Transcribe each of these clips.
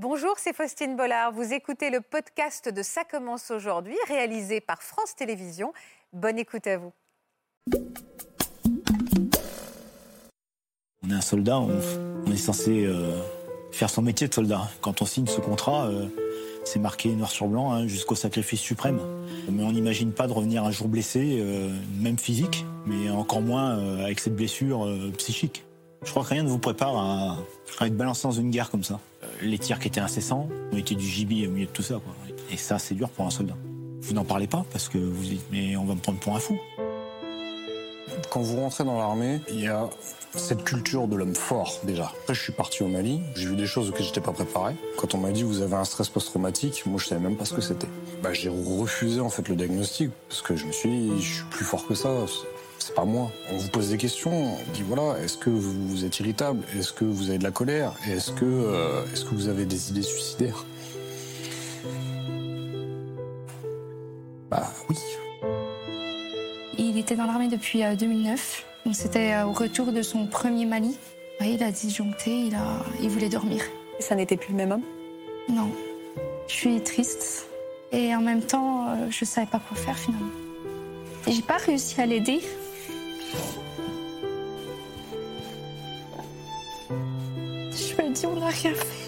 Bonjour, c'est Faustine Bollard. Vous écoutez le podcast de Ça commence aujourd'hui, réalisé par France Télévisions. Bonne écoute à vous. On est un soldat, on, est censé euh, faire son métier de soldat. Quand on signe ce contrat, euh, c'est marqué noir sur blanc hein, jusqu'au sacrifice suprême. Mais on n'imagine pas de revenir un jour blessé, euh, même physique, mais encore moins avec cette blessure psychique. Je crois que rien ne vous prépare à, à être balancé dans une guerre comme ça. Euh, les tirs qui étaient incessants, on était du gibier au milieu de tout ça. Et ça, c'est dur pour un soldat. Vous n'en parlez pas parce que vous dites, mais on va me prendre pour un fou. Quand vous rentrez dans l'armée, il y a cette culture de l'homme fort déjà. Après, je suis parti au Mali, j'ai vu des choses auxquelles j'étais pas préparé. Quand on m'a dit vous avez un stress post-traumatique, moi je savais même pas ce que c'était. Bah, j'ai refusé en fait le diagnostic parce que je me suis dit je suis plus fort que ça. C'est pas moi. On vous pose des questions. On dit voilà, est-ce que vous, êtes irritable? Est-ce que vous avez de la colère? Est-ce que, euh, est-ce que vous avez des idées suicidaires? Bah oui. Il était dans l'armée depuis euh, 2009. Donc c'était euh, au retour de son premier Mali. Il a disjoncté, il, a... il voulait dormir. Ça n'était plus le même homme? Non. Je suis triste. Et en même temps, euh, je savais pas quoi faire finalement. Et J'ai pas réussi à l'aider. Je me dis, on n'a rien fait.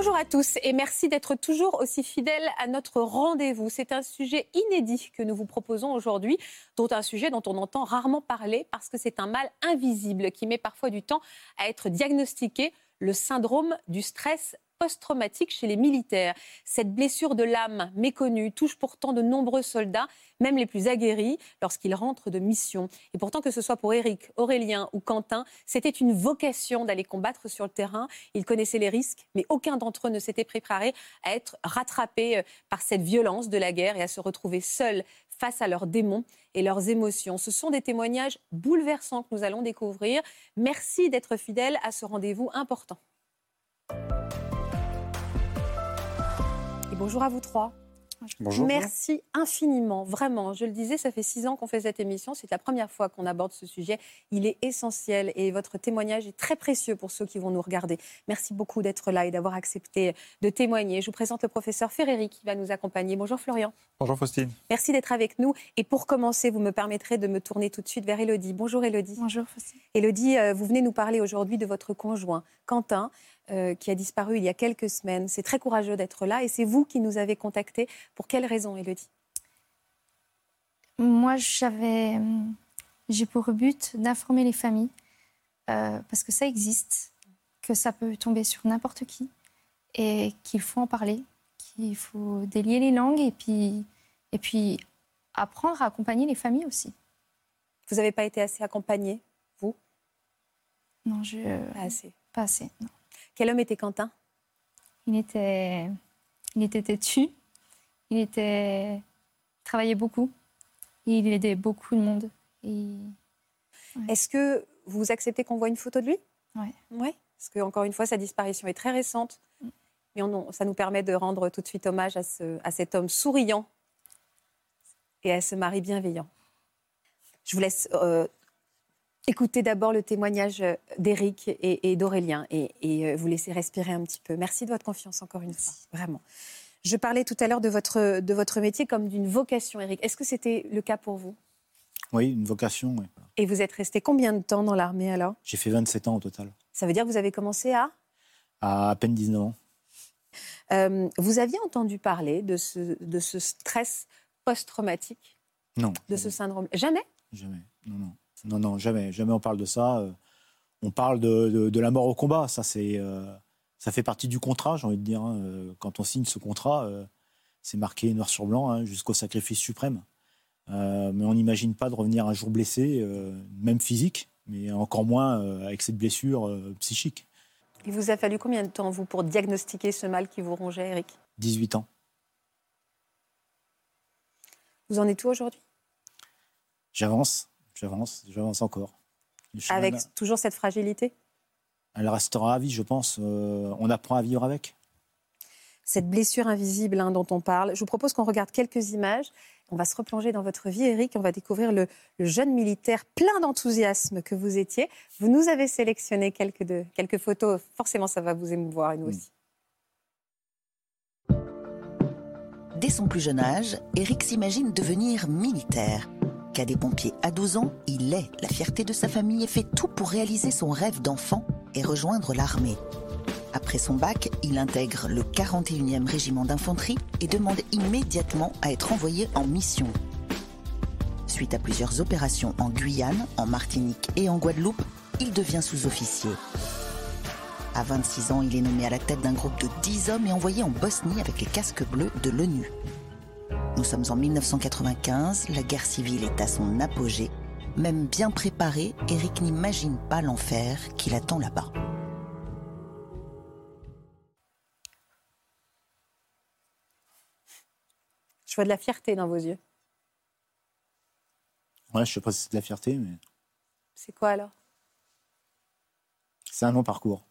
Bonjour à tous et merci d'être toujours aussi fidèles à notre rendez-vous. C'est un sujet inédit que nous vous proposons aujourd'hui, dont un sujet dont on entend rarement parler parce que c'est un mal invisible qui met parfois du temps à être diagnostiqué, le syndrome du stress post-traumatique chez les militaires. Cette blessure de l'âme méconnue touche pourtant de nombreux soldats, même les plus aguerris, lorsqu'ils rentrent de mission. Et pourtant, que ce soit pour Éric, Aurélien ou Quentin, c'était une vocation d'aller combattre sur le terrain. Ils connaissaient les risques, mais aucun d'entre eux ne s'était préparé à être rattrapé euh, par cette violence de la guerre et à se retrouver seuls face à leurs démons et leurs émotions. Ce sont des témoignages bouleversants que nous allons découvrir. Merci d'être fidèles à ce rendez-vous important. Bonjour à vous trois. Bonjour. Merci infiniment, vraiment. Je le disais, ça fait six ans qu'on fait cette émission. C'est la première fois qu'on aborde ce sujet. Il est essentiel et votre témoignage est très précieux pour ceux qui vont nous regarder. Merci beaucoup d'être là et d'avoir accepté de témoigner. Je vous présente le professeur Ferreri qui va nous accompagner. Bonjour Florian. Bonjour Faustine. Merci d'être avec nous. Et pour commencer, vous me permettrez de me tourner tout de suite vers Elodie. Bonjour Elodie. Bonjour, Faustine. Elodie, euh, vous venez nous parler aujourd'hui de votre conjoint, Quentin, euh, qui a disparu il y a quelques semaines. C'est très courageux d'être là et c'est vous qui nous avez contactés. Pour quelle raison, Elodie Moi, j'avais, hum, j'ai pour but d'informer les familles, euh, parce que ça existe, que ça peut tomber sur n'importe qui, et qu'il faut en parler, qu'il faut délier les langues, et puis, et puis apprendre à accompagner les familles aussi. Vous n'avez pas été assez accompagné, vous? Non, je Pas assez. pas assez. non. Quel homme était Quentin? Il était, il était têtu, il était, il travaillait beaucoup, il aidait beaucoup de monde. Et Est-ce que vous acceptez qu'on voit une photo de lui? Ouais. Oui. Parce que, encore une fois, sa disparition est très récente. Mais on- ça nous permet de rendre tout de suite hommage à, ce- à cet homme souriant et à ce mari bienveillant. Je vous laisse euh, écouter d'abord le témoignage euh, d'Éric et, et d'Aurélien et, et, euh, vous laisser respirer un petit peu. Merci de votre confiance encore une fois, vraiment. Je parlais tout à l'heure de votre, de votre métier comme d'une vocation, Éric. Est-ce que c'était le cas pour vous? Oui, une vocation. oui. Et vous êtes resté combien de temps dans l'armée alors? J'ai fait 27 ans au total, Ça veut dire que vous avez commencé à? À à peine 19 ans. Euh, vous aviez entendu parler de ce, de ce stress post-traumatique, Non. de ce syndrome? Jamais? Jamais. Non, non. Non, non, jamais. Jamais on parle de ça. Euh, On parle de, de- de la mort au combat. Ça, c'est, euh, ça fait partie du contrat, j'ai envie de dire. hein. Euh, Quand on signe ce contrat, euh, c'est marqué noir sur blanc hein, jusqu'au sacrifice suprême. Euh, mais on n'imagine pas de revenir un jour blessé, même physique, mais encore moins avec cette blessure psychique. Il vous a fallu combien de temps, vous, pour diagnostiquer ce mal qui vous rongeait, Eric? 18 ans. Vous en êtes où aujourd'hui? J'avance, j'avance, j'avance encore. Avec toujours cette fragilité? Elle restera à vie, je pense. Euh, on apprend à vivre avec? Cette blessure invisible hein, dont on parle. Je vous propose qu'on regarde quelques images. On va se replonger dans votre vie, Eric. On va découvrir le, jeune militaire plein d'enthousiasme que vous étiez. Vous nous avez sélectionné quelques, de, quelques photos. Forcément, ça va vous émouvoir, et nous aussi. Dès son plus jeune âge, Eric s'imagine devenir militaire. Cadet pompier à 12 ans, il est la fierté de sa famille et fait tout pour réaliser son rêve d'enfant et rejoindre l'armée. Après son bac, il intègre le 41e régiment d'infanterie et demande immédiatement à être envoyé en mission. Suite à plusieurs opérations en Guyane, en Martinique et en Guadeloupe, il devient sous-officier. À 26 ans, il est nommé à la tête d'un groupe de 10 hommes et envoyé en Bosnie avec les casques bleus de l'ONU. Nous sommes en 1995, la guerre civile est à son apogée. Même bien préparé, Eric n'imagine pas l'enfer qui l'attend là-bas. Je vois de la fierté dans vos yeux. Ouais, je sais pas si c'est de la fierté, mais. C'est quoi alors? C'est un long parcours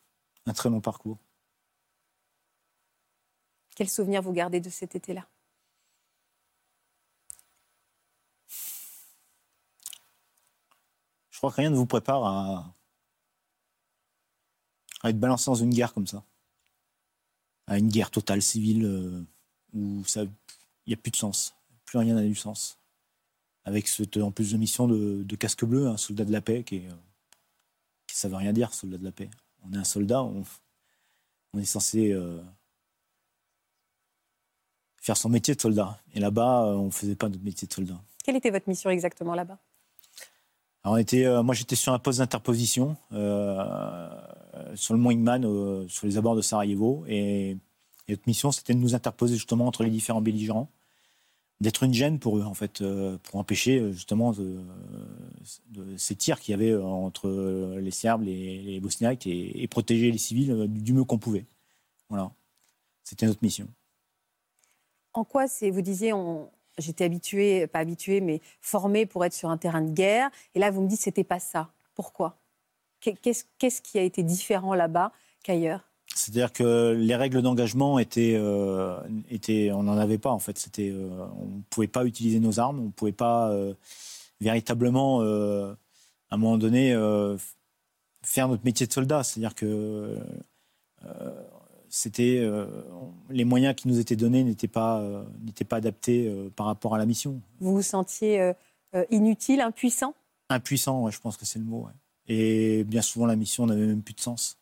un très long parcours. Quel souvenir vous gardez de cet été-là? Je crois que rien ne vous prépare à, être balancé dans une guerre comme ça. À une guerre totale civile euh, où il n'y a plus de sens. Plus rien n'a du sens. Avec cette, en plus de mission de, casque bleu, un soldat de la paix qui, ne qui veut rien dire, soldat de la paix on est un soldat, on, est censé euh, faire son métier de soldat. Et là-bas, euh, on ne faisait pas notre métier de soldat. Quelle était votre mission exactement là-bas? Était, euh, Moi, j'étais sur un poste d'interposition sur le Mont Ingman, sur les abords de Sarajevo. Et, et notre mission, c'était de nous interposer justement entre les différents belligérants d'être une gêne pour eux, en fait, euh, pour empêcher euh, justement ces tirs qu'il y avait euh, entre les Serbes, les, les Bosniaques et, protéger les civils du mieux qu'on pouvait. Voilà. C'était notre mission. En quoi c'est, vous disiez, on, j'étais habitué, pas habitué, mais formé pour être sur un terrain de guerre, et là vous me dites c'était pas ça. Pourquoi? Qu'est-ce, qui a été différent là-bas qu'ailleurs? C'est-à-dire que les règles d'engagement euh, étaient, on n'en avait pas en fait. C'était, euh, on ne pouvait pas utiliser nos armes, on ne pouvait pas euh, véritablement, à un moment donné, faire notre métier de soldat. C'est-à-dire que c'était les moyens qui nous étaient donnés n'étaient pas, n'étaient pas adaptés par rapport à la mission. Vous vous sentiez inutile, impuissant? Impuissant, je pense que c'est le mot. Et bien souvent, la mission n'avait même plus de sens.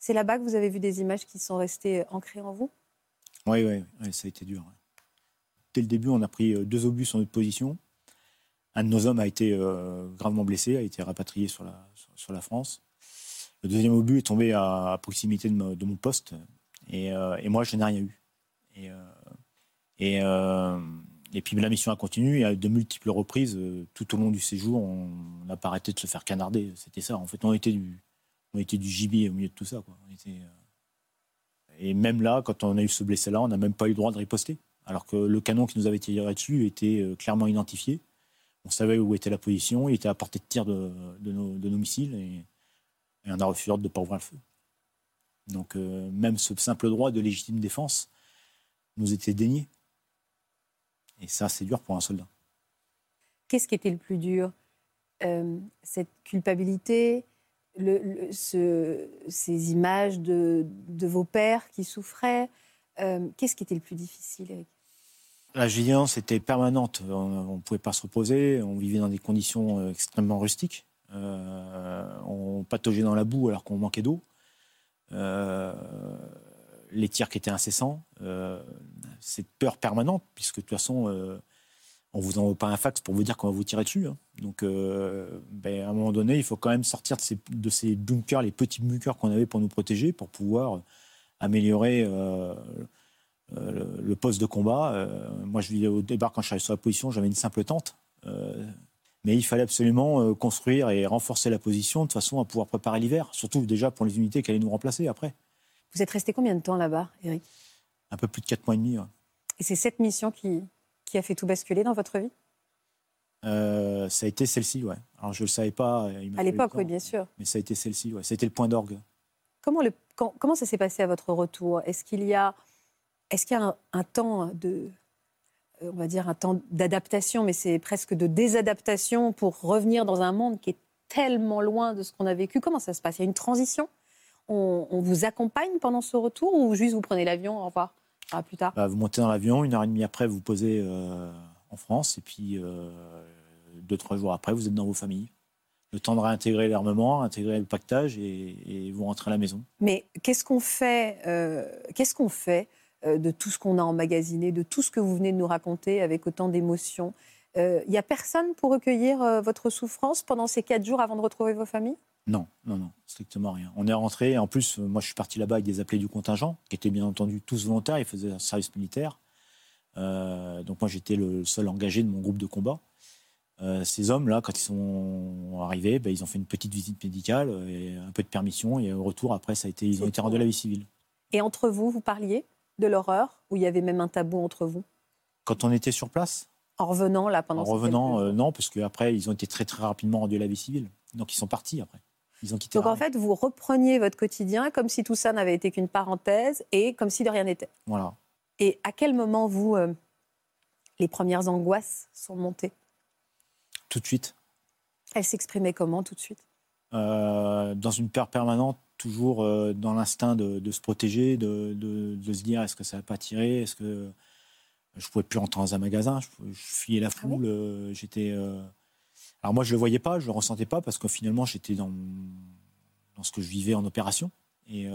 C'est là-bas que vous avez vu des images qui sont restées euh, ancrées en vous? Oui, oui, ça a été dur. Dès le début, on a pris euh, deux obus en notre position. Un de nos hommes a été euh, gravement blessé, a été rapatrié sur la, sur, la France. Le deuxième obus est tombé à, proximité de, mon poste. Et, moi, je n'ai rien eu. Et, et, et, puis la mission a continué. Et à de multiples reprises, tout au long du séjour, on n'a pas arrêté de se faire canarder. C'était ça. En fait, on était du, on gibier au milieu de tout ça. Euh, et même là, quand on a eu ce blessé-là, on n'a même pas eu le droit de riposter. Alors que le canon qui nous avait tiré dessus était euh, clairement identifié. On savait où était la position, il était à portée de tir de, nos, missiles on a refusé l'ordre de ne pas ouvrir le feu. Donc euh, même ce simple droit de légitime défense nous était dénié. Et ça, c'est dur pour un soldat. Qu'est-ce qui était le plus dur Cette culpabilité, le, ces images de, vos pères qui souffraient. Euh, qu'est-ce qui était le plus difficile, Eric? La vigilance était permanente. On ne pouvait pas se reposer. On vivait dans des conditions euh, extrêmement rustiques. Euh, on pataugeait dans la boue alors qu'on manquait d'eau. les tirs qui étaient incessants. cette peur permanente, puisque de toute façon, on vous envoie pas un fax pour vous dire qu'on va vous tirer dessus. Hein. Donc, euh, ben, à un moment donné, il faut quand même sortir de ces, bunkers, les petits bunkers qu'on avait pour nous protéger, pour pouvoir améliorer euh, euh, le, poste de combat. moi, je au départ, quand je suis sur la position, j'avais une simple tente. Mais il fallait absolument construire et renforcer la position de façon à pouvoir préparer l'hiver, surtout déjà pour les unités qui allaient nous remplacer après. Vous êtes resté combien de temps là-bas, Eric? Un peu plus de 4 mois et demi. Et c'est cette mission qui, qui a fait tout basculer dans votre vie? Ça a été celle-ci, ouais. Alors je ne le savais pas. à l'époque, oui, bien sûr. Mais ça a été celle-ci, ouais. Ça a été le point d'orgue. Comment, le, comment ça s'est passé à votre retour? Est-ce qu'il y a, est-ce qu'il y a un, temps de, on va dire un temps d'adaptation, mais c'est presque de désadaptation pour revenir dans un monde qui est tellement loin de ce qu'on a vécu Comment ça se passe? Il y a une transition? On, vous accompagne pendant ce retour ou juste vous prenez l'avion Au revoir. À plus tard? Bah, vous montez dans l'avion, une heure et demie après, vous posez euh, en France, et puis euh, deux, trois jours après, vous êtes dans vos familles le temps de réintégrer l'armement, intégrer le pactage et, vous rentrez à la maison. Mais qu'est-ce qu'on fait, euh, qu'est-ce qu'on fait de tout ce qu'on a emmagasiné, de tout ce que vous venez de nous raconter avec autant d'émotions Il euh, n'y a personne pour recueillir votre souffrance pendant ces quatre jours avant de retrouver vos familles? Non, non, non, strictement rien. On est rentré, en plus, moi je suis parti là-bas avec des appelés du contingent, qui étaient bien entendu tous volontaires, ils faisaient un service militaire. donc moi j'étais le seul engagé de mon groupe de combat. Euh, ces hommes-là, quand ils sont arrivés, ben, ils ont fait une petite visite médicale et un peu de permission. Et au retour, après, ça a été, ils ont été rendus à la vie civile. Et entre vous, vous parliez? De l'horreur Ou il y avait même un tabou entre vous Quand on était sur place En revenant, là, pendant En revenant, euh, non, parce qu'après, ils ont été très, très rapidement rendus à la vie civile. Donc, ils sont partis après. Ils ont quitté Donc, en fait, vous repreniez votre quotidien comme si tout ça n'avait été qu'une parenthèse et comme si de rien n'était. Voilà. Et à quel moment, vous, euh, les premières angoisses sont montées tout de suite. Elle s'exprimait comment tout de suite? Euh, Dans une peur permanente, toujours euh, dans l'instinct de, se protéger, de, se dire est-ce que ça va pas tirer Est-ce que je pouvais plus rentrer dans un magasin Je, fuyais la ah foule. Euh, j'étais. Alors moi, je le voyais pas, je le ressentais pas parce que finalement, j'étais dans, dans ce que je vivais en opération. Et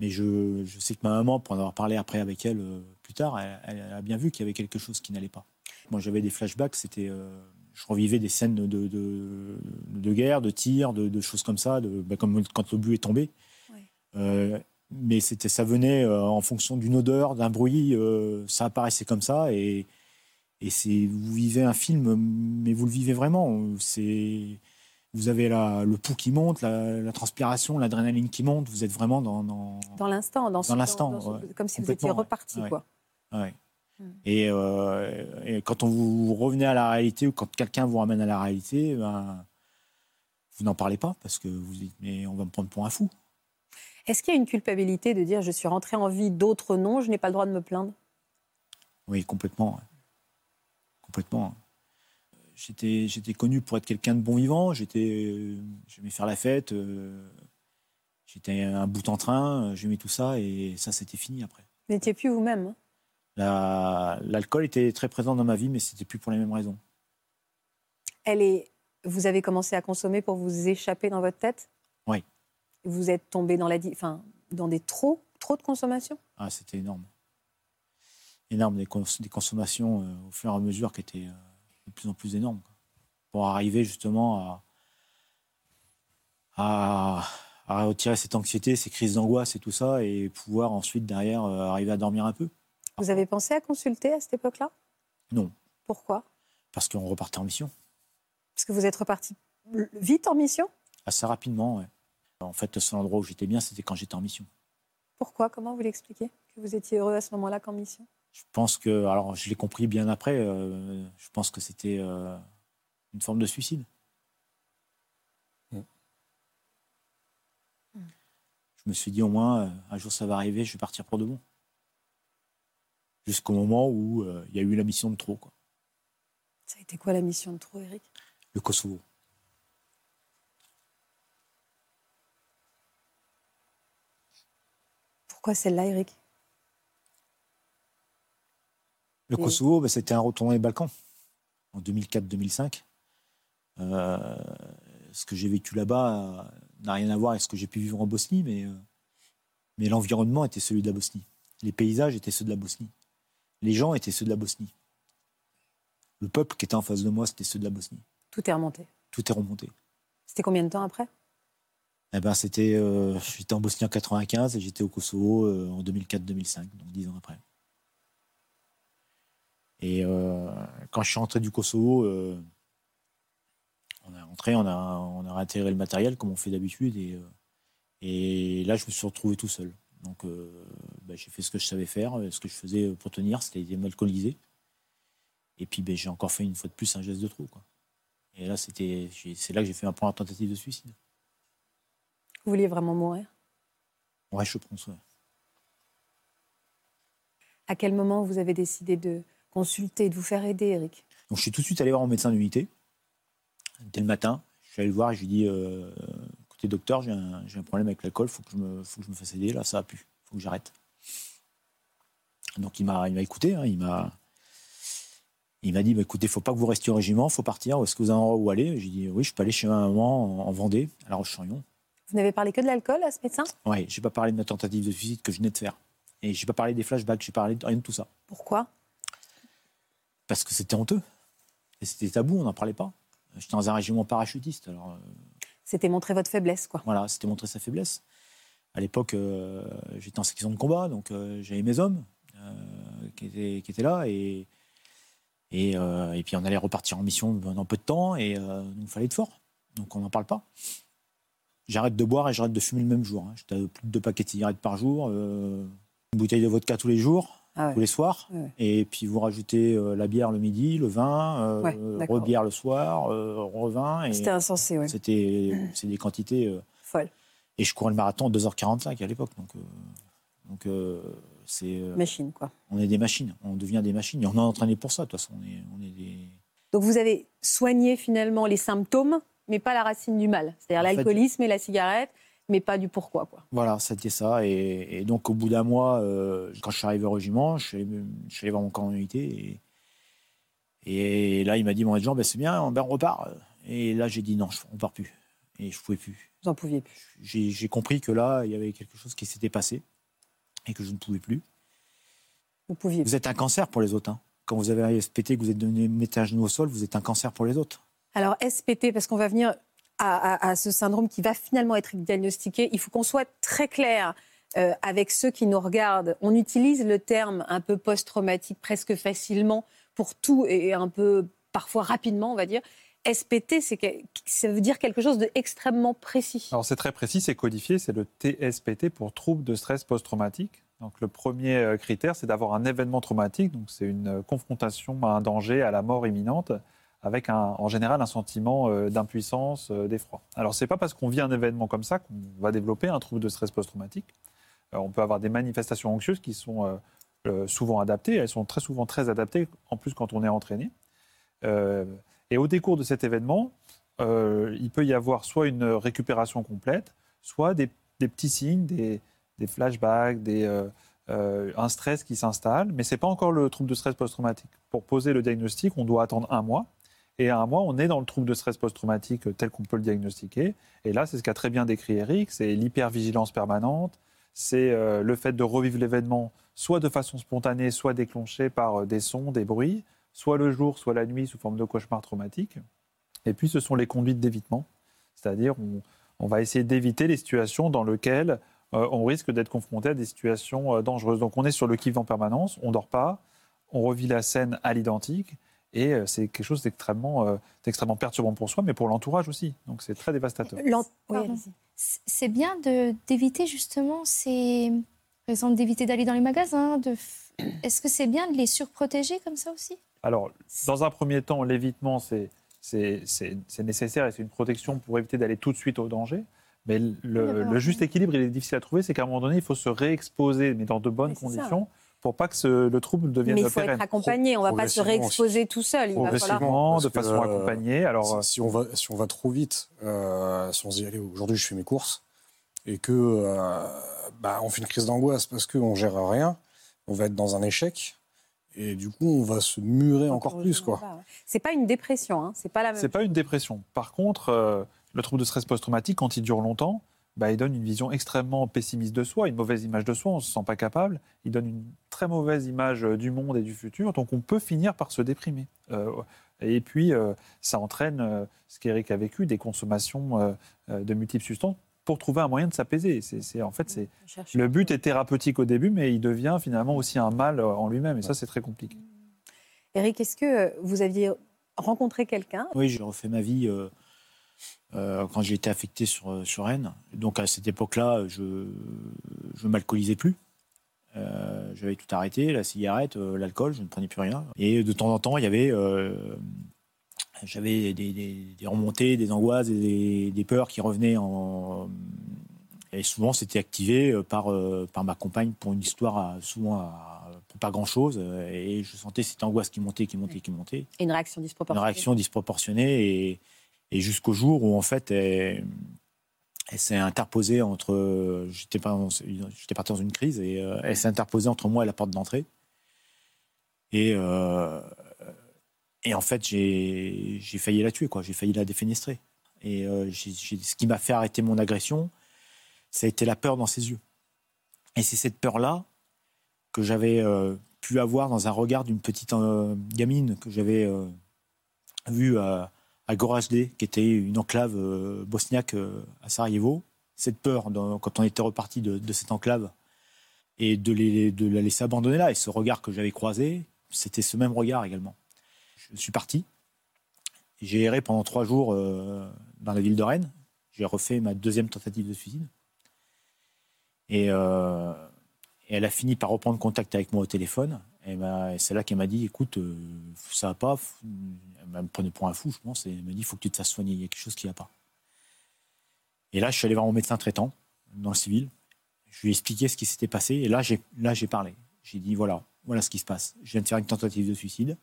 mais je, sais que ma maman, pour en avoir parlé après avec elle plus tard, elle a bien vu qu'il y avait quelque chose qui n'allait pas. Moi, j'avais des flashbacks, c'était, euh, je revivais des scènes de, de, guerre, de tir, de, choses comme ça, bah, comme quand l'obus est tombé. Euh, mais c'était, ça venait euh, en fonction d'une odeur, d'un bruit, ça apparaissait comme ça et, et c'est, vous vivez un film, mais vous le vivez vraiment. C'est, vous avez la, le pouls qui monte, la, transpiration, l'adrénaline qui monte. Vous êtes vraiment dans dans, dans l'instant, dans, dans l'instant, comme si vous étiez reparti, quoi. Ouais. Mm. Euh, et, quand on vous revenez à la réalité ou quand quelqu'un vous ramène à la réalité, ben, vous n'en parlez pas parce que vous dites mais on va me prendre pour un fou. Est-ce qu'il y a une culpabilité de dire je suis rentré en vie, d'autres non, je n'ai pas le droit de me plaindre? Oui, complètement. Complètement. J'étais, j'étais connu pour être quelqu'un de bon vivant, j'étais, j'aimais faire la fête, euh, j'étais un bout en train, j'aimais tout ça et ça c'était fini après. Vous n'étiez plus vous-même hein? L'alcool était très présent dans ma vie, mais c'était plus pour les mêmes raisons. Elle est... Vous avez commencé à consommer pour vous échapper dans votre tête? Oui. Vous êtes tombé dans, la... enfin, dans des trop, trop de consommation? Ah, c'était énorme. Énorme, des, consommations euh, au fur et à mesure qui étaient euh, de plus en plus énormes. Pour arriver justement à, à, retirer cette anxiété, ces crises d'angoisse et tout ça, et pouvoir ensuite derrière euh, arriver à dormir un peu. Vous avez pensé à consulter à cette époque-là? Non. Pourquoi? Parce qu'on repartait en mission. Parce que vous êtes reparti vite en mission? Assez rapidement, oui. En fait, le seul endroit où j'étais bien, c'était quand j'étais en mission. Pourquoi? Comment vous l'expliquez? Que vous étiez heureux à ce moment-là qu'en mission? Je pense que, alors je l'ai compris bien après, euh, je pense que c'était euh, une forme de suicide. Mm. Je me suis dit au moins, euh, un jour ça va arriver, je vais partir pour de bon jusqu'au moment où euh, il y a eu la mission de trop. Quoi. Ça a été quoi la mission de trop, Eric? Le Kosovo. Pourquoi celle-là, Eric? Le Kosovo, bah, c'était un retour dans les Balkans en 2004-2005. Euh, ce que j'ai vécu là-bas euh, n'a rien à voir avec ce que j'ai pu vivre en Bosnie, mais, mais l'environnement était celui de la Bosnie. Les paysages étaient ceux de la Bosnie les gens étaient ceux de la Bosnie. Le peuple qui était en face de moi, c'était ceux de la Bosnie. Tout est remonté. Tout est remonté. C'était combien de temps après? Eh ben, c'était, euh, j'étais en Bosnie en 95 et j'étais au Kosovo euh, en 2004-2005, donc dix ans après. Et euh, quand je suis rentré du Kosovo, on est rentré, on a, on a réintégré le matériel comme on fait d'habitude et, et là je me suis retrouvé tout seul. Donc bah, j'ai fait ce que je savais faire, ce que je faisais pour tenir, c'était m'alcooliser. Et puis ben, j'ai encore fait une fois de plus un geste de trop. Quoi. Et là, c'était, c'est là que j'ai fait ma première tentative de suicide. Vous vouliez vraiment mourir? Ouais, je pense, À quel moment vous avez décidé de consulter, de vous faire aider, Eric? Donc je suis tout de suite allé voir mon médecin d'unité. Dès le matin, je suis allé le voir et je lui ai dit euh, écoutez, docteur, j'ai un, un, problème avec l'alcool, il faut, que je me, faut que je me fasse aider, là, ça a pu, il faut que j'arrête. Donc il m'a écouté, hein, il m'a il m'a dit, bah, écoutez, il ne faut pas que vous restiez au régiment, il faut partir. Est-ce que vous avez un endroit où aller? J'ai dit, oui, je peux aller chez ma maman en, Vendée, à La Roche-sur-Yon. Vous n'avez parlé que de l'alcool à ce médecin? Oui, je n'ai pas parlé de ma tentative de suicide que je venais de faire. Et je n'ai pas parlé des flashbacks, je n'ai parlé de rien de tout ça. Pourquoi? Parce que c'était honteux. Et c'était tabou, on n'en parlait pas. J'étais dans un régiment parachutiste. Alors, euh, C'était montrer votre faiblesse, quoi. Voilà, c'était montrer sa faiblesse. À l'époque, euh, j'étais en section de combat, donc euh, j'avais mes hommes qui étaient, qui, étaient, là. Et euh, et, puis on allait repartir en mission dans peu de temps et euh, il fallait être fort. Donc on n'en parle pas. J'arrête de boire et j'arrête de fumer le même jour. Hein. J'étais à plus de deux paquets de cigarettes par jour, euh, une bouteille de vodka tous les jours, ah tous les soirs. Et puis vous rajoutez la bière le midi, le vin, re-bière le soir, revin. C'était insensé, oui. C'était c'est des quantités folles. Et je courais le marathon en 2h45 à l'époque. Donc, donc c'est. Euh, Machine, quoi. On est des machines, on devient des machines. Et on est entraîné pour ça, de toute façon. On est, on est des... Donc vous avez soigné finalement les symptômes, mais pas la racine du mal. C'est-à-dire l'alcoolisme et la cigarette, mais pas du pourquoi. Quoi. Voilà, c'était ça. Et, donc au bout d'un mois, euh, quand je suis arrivé au régiment, je suis allé, voir mon camp d'unité. Et, et, là, il m'a dit, bon, Jean, ben, c'est bien, ben, on repart. Et là, j'ai dit, non, on ne part plus. Et je ne pouvais plus. Vous n'en pouviez plus. J'ai compris que là, il y avait quelque chose qui s'était passé et que je ne pouvais plus. Vous pouviez. Vous êtes un cancer pour les autres. Hein. Quand vous avez un SPT, que vous êtes donné mettez un genou au sol, vous êtes un cancer pour les autres. Alors SPT, parce qu'on va venir à, ce syndrome qui va finalement être diagnostiqué, il faut qu'on soit très clair. Euh, avec ceux qui nous regardent, on utilise le terme un peu post-traumatique presque facilement pour tout et un peu parfois rapidement, on va dire. SPT, ça veut dire quelque chose d'extrêmement précis. Alors c'est très précis, c'est codifié, c'est le TSPT pour trouble de stress post-traumatique. Donc le premier euh, critère, c'est d'avoir un événement traumatique, donc c'est une euh, confrontation à un danger, à la mort imminente, avec en général un sentiment euh, d'impuissance, d'effroi. Alors c'est pas parce qu'on vit un événement comme ça qu'on va développer un trouble de stress post-traumatique. on peut avoir des manifestations anxieuses qui sont souvent adaptées, elles sont très souvent très adaptées, en plus quand on est entraîné. Et au décours de cet événement, euh, il peut y avoir soit une récupération complète, soit des, petits signes, des, flashbacks, des, euh, euh, un stress qui s'installe, mais ce n'est pas encore le trouble de stress post-traumatique. Pour poser le diagnostic, on doit attendre un mois. Et à un mois, on est dans le trouble de stress post-traumatique tel qu'on peut le diagnostiquer. Et là, c'est ce qu'a très bien décrit Eric, c'est l'hypervigilance permanente, c'est le fait de revivre l'événement soit de façon spontanée, soit déclenché par des sons, des bruits, soit le jour, soit la nuit, sous forme de cauchemar traumatique. Et puis, ce sont les conduites d'évitement, c'est-à-dire on, on, va essayer d'éviter les situations dans lesquelles euh, on risque d'être confronté à des situations euh, dangereuses. Donc, on est sur le kiff en permanence, on ne dort pas, on revit la scène à l'identique, et euh, c'est quelque chose d'extrêmement extrêmement perturbant pour soi, mais pour l'entourage aussi. Donc, c'est très dévastateur. c'est bien d'éviter justement ces... Par exemple, d'éviter d'aller dans les magasins, de... Est-ce que c'est bien de les surprotéger comme ça aussi? Alors, dans un premier temps, l'évitement, c'est nécessaire et c'est une protection pour éviter d'aller tout de suite au danger. Mais le, juste équilibre, il est difficile à trouver. C'est qu'à un moment donné, il faut se réexposer, mais dans de bonnes conditions. pour pas que le trouble devienne Mais il faut être accompagné, on ne va pas se réexposer tout seul. Il Progressivement, de façon accompagnée. Alors, si, on va, si on va trop vite, euh, sans y aller, aujourd'hui je fais mes courses, et que euh, bah, on fait une crise d'angoisse parce qu'on gère rien, on va être dans un échec. Et du coup, on va se murer encore plus, quoi. C'est pas une dépression, hein. c'est pas la même. C'est pas une dépression. Par contre, euh, le trouble de stress post-traumatique, quand il dure longtemps, bah, il donne une vision extrêmement pessimiste de soi, une mauvaise image de soi, on ne se sent pas capable. Il donne une très mauvaise image euh, du monde et du futur, donc on peut finir par se déprimer. Euh, et puis, ça entraîne ce qu'Éric a vécu, des consommations de multiples substances pour trouver un moyen de s'apaiser. C'est, en fait, c'est, le but est thérapeutique au début, mais il devient finalement aussi un mal euh, en lui-même. Et ça, c'est très compliqué. Eric, est-ce que euh, vous aviez rencontré quelqu'un? Oui, j'ai refait ma vie euh, quand j'ai été affecté sur, sur Rennes. Donc à cette époque-là, je ne m'alcoolisais plus. J'avais tout arrêté, la cigarette, l'alcool, je ne prenais plus rien. Et de temps en temps, il y avait j'avais des, remontées, des angoisses, des, des, peurs qui revenaient en. Et souvent, c'était activé euh, par, euh, par ma compagne pour une histoire, souvent pour pas grand-chose. Et je sentais cette angoisse qui montait, qui montait, qui montait. Et une réaction disproportionnée. Une réaction disproportionnée. Et, et jusqu'au jour où, en fait, elle, s'est interposée entre. J'étais parti dans une crise et euh, elle s'est interposée entre moi et la porte d'entrée. Et. Et en fait, j'ai failli la tuer, quoi. J'ai failli la défenestrer. Et euh, ce qui m'a fait arrêter mon agression, ça a été la peur dans ses yeux. Et c'est cette peur-là que j'avais euh, pu avoir dans un regard d'une petite euh, gamine que j'avais vue à, à Gorazde, qui était une enclave bosniaque à Sarajevo. Cette peur, quand on était reparti de, cette enclave, et de, de la laisser abandonner là, et ce regard que j'avais croisé, c'était ce même regard également je suis parti. J'ai erré pendant trois jours euh, dans la ville de Rennes. J'ai refait ma deuxième tentative de suicide. Et, euh, elle a fini par reprendre contact avec moi au téléphone. Et, c'est là qu'elle m'a dit écoute, euh, ça va pas. Elle me prenait pour un fou, je pense. Et elle m'a dit il faut que tu te fasses soigner. Il y a quelque chose qui va pas. Et là, je suis allé voir mon médecin traitant dans le civil. Je lui ai expliqué ce qui s'était passé. Et là, j'ai, parlé. J'ai dit voilà, voilà ce qui se passe. Je viens de faire une tentative de suicide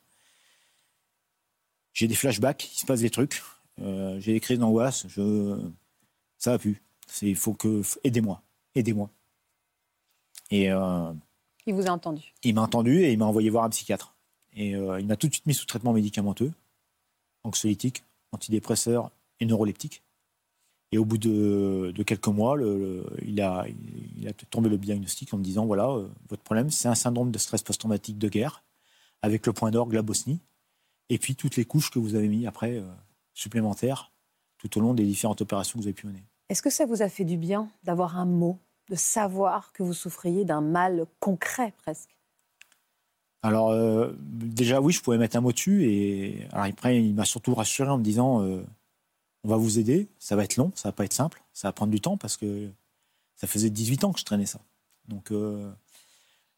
j'ai des flashbacks, il se passe des trucs, euh, j'ai des crises d'angoisse, je... ça va plus. Il faut que. Aidez-moi, aidez-moi. Et. Euh, il vous a entendu Il m'a entendu et il m'a envoyé voir un psychiatre. Et euh, il m'a tout de suite mis sous traitement médicamenteux, anxiolytique, antidépresseur et neuroleptique. Et au bout de, quelques mois, le, il, a, il a tombé le diagnostic en me disant voilà, votre problème, c'est un syndrome de stress post-traumatique de guerre, avec le point d'orgue, la Bosnie et puis toutes les couches que vous avez mis après euh, supplémentaires tout au long des différentes opérations que vous avez pu mener. Est-ce que ça vous a fait du bien d'avoir un mot, de savoir que vous souffriez d'un mal concret presque? Alors euh, déjà oui, je pouvais mettre un mot dessus et alors après il m'a surtout rassuré en me disant euh, on va vous aider, ça va être long, ça va pas être simple, ça va prendre du temps parce que ça faisait 18 ans que je traînais ça. Donc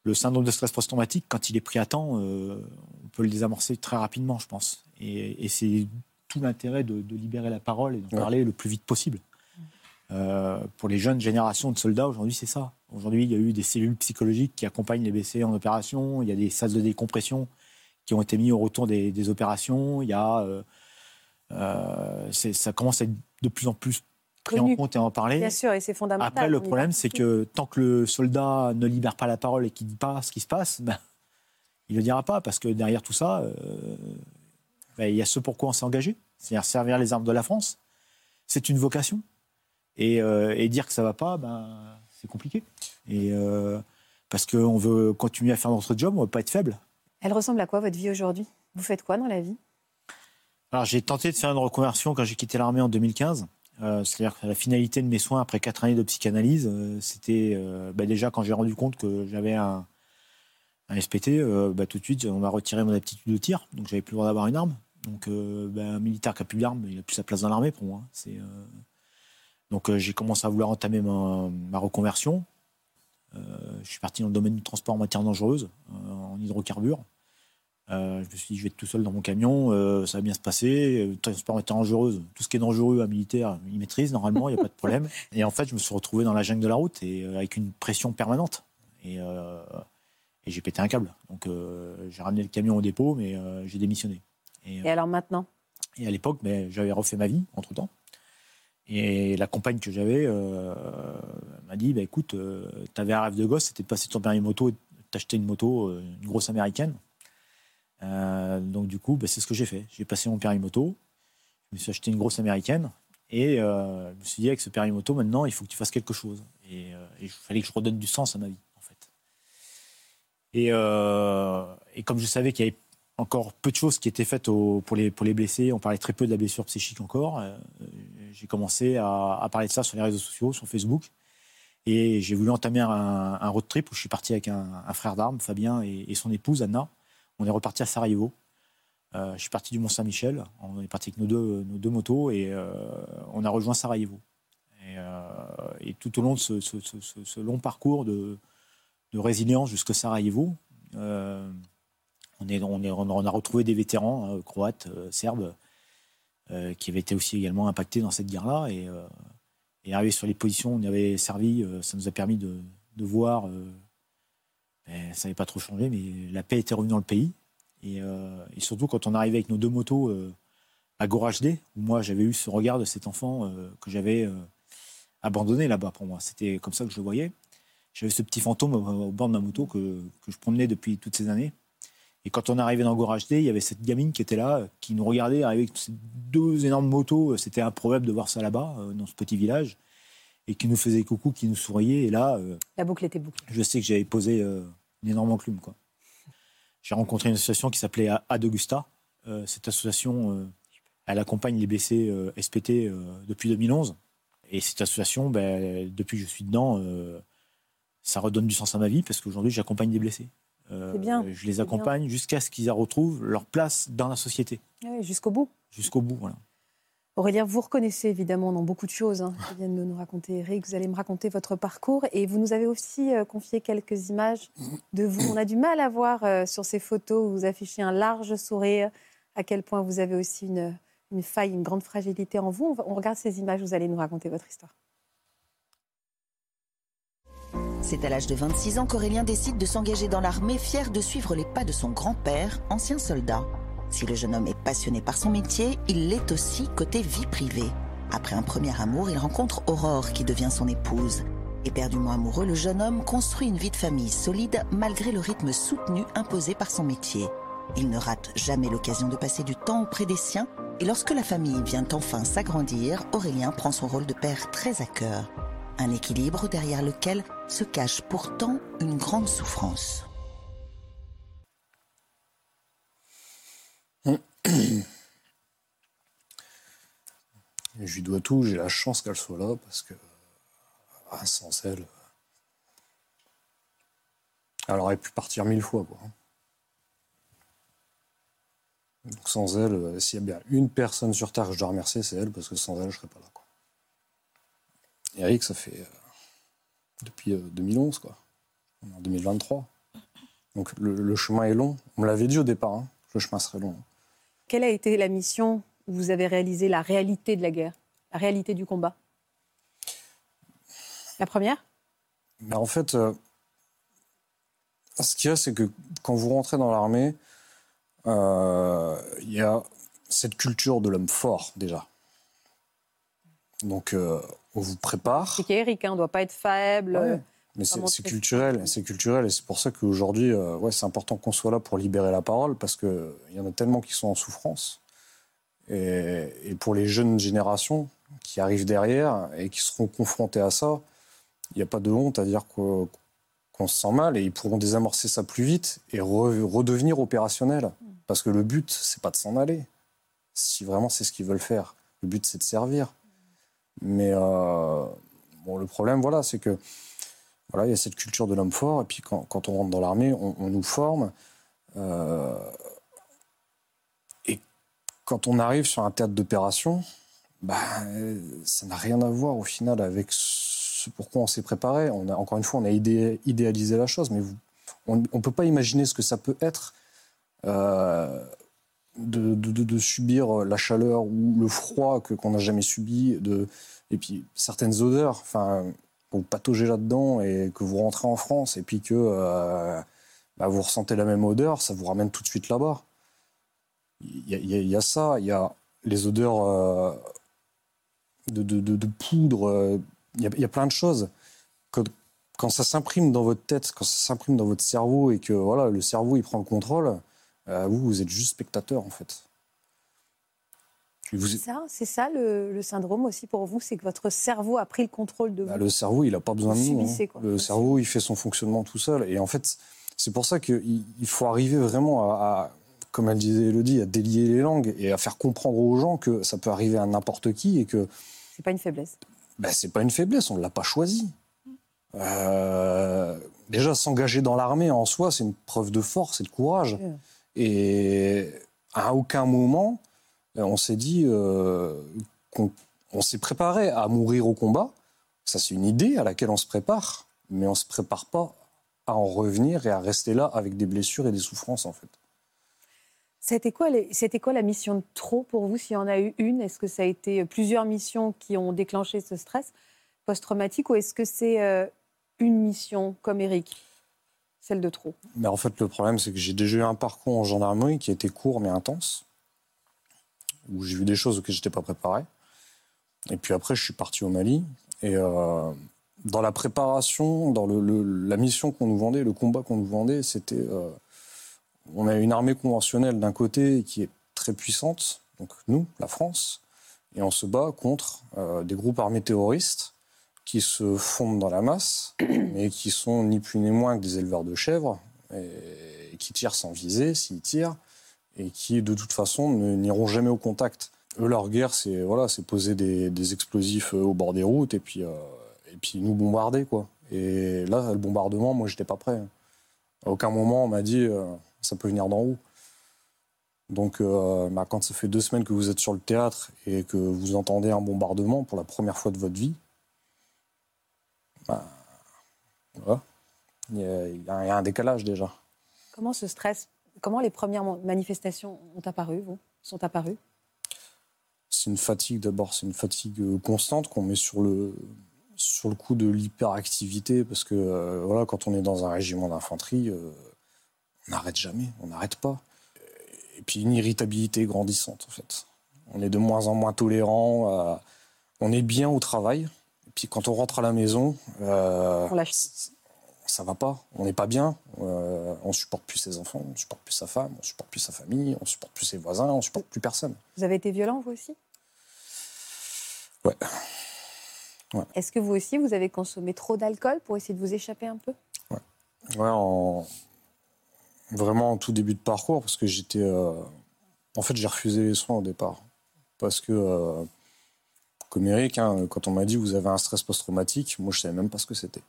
le syndrome de stress post-traumatique, quand il est pris à temps, euh, on peut le désamorcer très rapidement, je pense. Et, c'est tout l'intérêt de, libérer la parole et d'en parler le plus vite possible. Euh, pour les jeunes générations de soldats, aujourd'hui, c'est ça. Aujourd'hui, il y a eu des cellules psychologiques qui accompagnent les BC en opération. Il y a des salles de décompression qui ont été mis au retour des, opérations. Il y a, euh, ça commence à être de plus en plus pris en compte et en parler. Bien sûr, et c'est fondamental. Après, le problème, c'est que tant que le soldat ne libère pas la parole et qu'il ne dit pas ce qui se passe, ben, il ne le dira pas, parce que derrière tout ça, euh, ben, il y a ce pourquoi on s'est engagé, c'est-à-dire servir les armes de la France. C'est une vocation. Et, euh, dire que ça ne va pas, ben, c'est compliqué. Et, euh, parce qu'on veut continuer à faire notre job, on ne veut pas être faible. Elle ressemble à quoi votre vie aujourd'hui? Vous faites quoi dans la vie? Alors j'ai tenté de faire une reconversion quand j'ai quitté l'armée en 2015. Euh, c'est-à-dire que la finalité de mes soins après quatre années de psychanalyse, euh, c'était euh, bah, déjà quand j'ai rendu compte que j'avais un, SPT, bah, tout de suite on m'a retiré mon aptitude de tir, donc j'avais plus le droit d'avoir une arme. Donc bah, un militaire qui a plus d'armes, il a plus sa place dans l'armée pour moi. donc j'ai commencé à vouloir entamer ma, reconversion. je suis parti dans le domaine du transport en matière dangereuse, en hydrocarbures. Euh, je me suis dit, je vais être tout seul dans mon camion, euh, ça va bien se passer. Le transport est dangereuse. Tout ce qui est dangereux à militaire, il maîtrise normalement, il n'y a pas de problème. Et en fait, je me suis retrouvé dans la jungle de la route et euh, avec une pression permanente. Et, j'ai pété un câble. Donc j'ai ramené le camion au dépôt, mais j'ai démissionné. Et, alors maintenant? Et à l'époque, ben, j'avais refait ma vie entre temps. Et la compagne que j'avais m'a dit bah, écoute, tu avais un rêve de gosse, c'était de passer ton permis moto et t'acheter une moto, une grosse américaine. Euh, donc du coup, bah, c'est ce que j'ai fait. J'ai passé mon permis je me suis acheté une grosse américaine et euh, je me suis dit avec ce permis maintenant, il faut que tu fasses quelque chose. Et, euh, il fallait que je redonne du sens à ma vie, en fait. Et, comme je savais qu'il y avait encore peu de choses qui étaient faites pour les blessés, on parlait très peu de la blessure psychique encore, j'ai commencé à, parler de ça sur les réseaux sociaux, sur Facebook. Et j'ai voulu entamer un, road trip où je suis parti avec un, frère d'armes, Fabien, et son épouse, Anna. On est reparti à Sarajevo. Euh, je suis parti du Mont-Saint-Michel. On est parti avec nos deux, motos et euh, on a rejoint Sarajevo. Et, euh, tout au long de ce, long parcours de, résilience jusqu'au Sarajevo. Euh, on, a retrouvé des vétérans croates, serbes, qui avaient été aussi également impactés dans cette guerre-là. Et, et arrivé sur les positions où on avait servi, ça nous a permis de voir. Ben, ça n'avait pas trop changé, mais la paix était revenue dans le pays. Et, et surtout quand on arrivait avec nos deux motos à Gorajde, où moi j'avais eu ce regard de cet enfant que j'avais abandonné là-bas pour moi. C'était comme ça que je le voyais. J'avais ce petit fantôme au, bord de ma moto que, je promenais depuis toutes ces années. Et quand on arrivait dans Gorage D, il y avait cette gamine qui était là, qui nous regardait avec ces deux énormes motos. C'était improbable de voir ça là-bas, euh, dans ce petit village, et qui nous faisait coucou, qui nous souriait. Et là, euh, la boucle était bouclée. Je sais que j'avais posé euh, une énorme enclume. Quoi. J'ai rencontré une association qui s'appelait Adegusta. cette association, elle accompagne les blessés SPT depuis 2011. Et cette association, ben, depuis que je suis dedans, euh, ça redonne du sens à ma vie parce qu'aujourd'hui, j'accompagne des blessés. Euh, bien. Je les accompagne jusqu'à ce qu'ils retrouvent leur place dans la société. Oui, jusqu'au bout. Jusqu'au bout, voilà. Aurélien, vous reconnaissez évidemment dans beaucoup de choses hein, que vient de nous raconter Eric. Vous allez me raconter votre parcours et vous nous avez aussi euh, confié quelques images de vous. On a du mal à voir sur ces photos où vous affichez un large sourire, à quel point vous avez aussi une, faille, une grande fragilité en vous. On, regarde ces images, vous allez nous raconter votre histoire. C'est à l'âge de 26 ans qu'Aurélien décide de s'engager dans l'armée, fier de suivre les pas de son grand-père, ancien soldat. Si le jeune homme est passionné par son métier, il l'est aussi côté vie privée. Après un premier amour, il rencontre Aurore qui devient son épouse. Éperdument amoureux, le jeune homme construit une vie de famille solide malgré le rythme soutenu imposé par son métier. Il ne rate jamais l'occasion de passer du temps auprès des siens et lorsque la famille vient enfin s'agrandir, Aurélien prend son rôle de père très à cœur. Un équilibre derrière lequel se cache pourtant une grande souffrance. Je lui dois tout, j'ai la chance qu'elle soit là parce que ah, sans elle, elle aurait pu partir mille fois. Quoi. Donc sans elle, euh, s'il y a bien une personne sur Terre que je dois remercier, c'est elle, parce que sans elle, je serais pas là. Quoi. Eric, ça fait euh, depuis 2011, euh, quoi. en 2023. Donc le, chemin est long. On me l'avait dit au départ, hein, le chemin serait long. Quelle a été la mission où vous avez réalisé la réalité de la guerre, la réalité du combat? La première? Mais En fait, ce qu'il y a, c'est que quand vous rentrez dans l'armée, euh, il y a cette culture de l'homme fort déjà. Donc euh, on vous prépare. C'est qu'Eric, hein, on ne doit pas être faible. Mais c'est culturel, c'est culturel, et c'est pour ça qu'aujourd'hui, euh, ouais, c'est important qu'on soit là pour libérer la parole, parce qu'il y en a tellement qui sont en souffrance. Et, et, pour les jeunes générations qui arrivent derrière et qui seront confrontées à ça, il n'y a pas de honte à dire qu'on se sent mal, et ils pourront désamorcer ça plus vite et redevenir opérationnels. Parce que le but, c'est pas de s'en aller. Si vraiment c'est ce qu'ils veulent faire. Le but, c'est de servir. Mais euh, bon, le problème, voilà, c'est que voilà, il y a cette culture de l'homme fort. Et puis quand, on rentre dans l'armée, on, nous forme. Euh, et quand on arrive sur un théâtre d'opération, bah, ça n'a rien à voir au final avec ce pourquoi on s'est préparé. Encore une fois, on a idéalisé la chose, mais on ne peut pas imaginer ce que ça peut être euh, de, subir la chaleur ou le froid que qu'on n'a jamais subi, et puis certaines odeurs. Vous pataugez là-dedans et que vous rentrez en France et puis que euh, bah, vous ressentez la même odeur, ça vous ramène tout de suite là-bas. Il y, a ça, il y a les odeurs euh, de, poudre, il y, a plein de choses. Quand, quand ça s'imprime dans votre tête, quand ça s'imprime dans votre cerveau et que voilà, le cerveau il prend le contrôle, euh, vous, vous êtes juste spectateur, en fait. C'est ça, c'est ça le, syndrome aussi pour vous, c'est que votre cerveau a pris le contrôle de bah, vous. le cerveau, il n'a pas besoin de nous. Hein. Le cerveau, il fait son fonctionnement tout seul. Et en fait, c'est pour ça qu'il faut arriver vraiment à, comme elle disait Elodie, à délier les langues et à faire comprendre aux gens que ça peut arriver à n'importe qui et que. C'est pas une faiblesse. Ben, c'est pas une faiblesse, on ne l'a pas choisi. Euh, déjà, s'engager dans l'armée en soi, c'est une preuve de force et de courage. Et à aucun moment, on s'est dit euh, qu'on s'est préparé à mourir au combat. Ça, c'est une idée à laquelle on se prépare, mais on ne se prépare pas à en revenir et à rester là avec des blessures et des souffrances, en fait. C'était quoi, quoi la mission de trop pour vous, s'il y en a eu une Est-ce que ça a été plusieurs missions qui ont déclenché ce stress post-traumatique ou est-ce que c'est euh, une mission comme Eric celle de trop? Mais En fait, le problème, c'est que j'ai déjà eu un parcours en gendarmerie qui était court mais intense, où j'ai vu des choses auxquelles je n'étais pas préparé. Et puis après, je suis parti au Mali. Et euh, dans la préparation, dans la mission qu'on nous vendait, le combat qu'on nous vendait, c'était. Euh, on a une armée conventionnelle d'un côté qui est très puissante, donc nous, la France, et on se bat contre euh, des groupes armés terroristes qui se fondent dans la masse, mais qui sont ni plus ni moins que des éleveurs de chèvres, et, qui tirent sans viser, s'ils tirent, et qui de toute façon n'iront jamais au contact. Eux, leur guerre, c'est voilà, c'est poser des, explosifs euh, au bord des routes et puis, euh, et puis nous bombarder. Quoi. Et là, le bombardement, moi, j'étais pas prêt. À aucun moment, on m'a dit euh, ça peut venir d'en haut. Donc, bah, quand ça fait deux semaines que vous êtes sur le théâtre et que vous entendez un bombardement pour la première fois de votre vie, bah, il, y a, un décalage déjà. Comment ce stress, comment les premières manifestations ont apparu, vous, sont apparues? C'est une fatigue d'abord, c'est une fatigue euh, constante qu'on met sur le, sur le coup de l'hyperactivité, parce que euh, voilà, quand on est dans un régiment d'infanterie, euh, on n'arrête jamais, on n'arrête pas. Et puis une irritabilité grandissante en fait. On est de moins en moins tolérant, on est bien au travail, puis quand on rentre à la maison, on ça va pas, on n'est pas bien, euh, on supporte plus ses enfants, on supporte plus sa femme, on supporte plus sa famille, on supporte plus ses voisins, on supporte plus personne. Vous avez été violent vous aussi? Ouais. Est-ce que vous aussi, vous avez consommé trop d'alcool pour essayer de vous échapper un peu? Ouais. Ouais, en... vraiment en tout début de parcours, parce que j'étais. Euh, en fait, j'ai refusé les soins au départ. Parce que euh, comme Eric, hein, quand on m'a dit vous avez un stress post-traumatique, moi je savais même pas ce que c'était.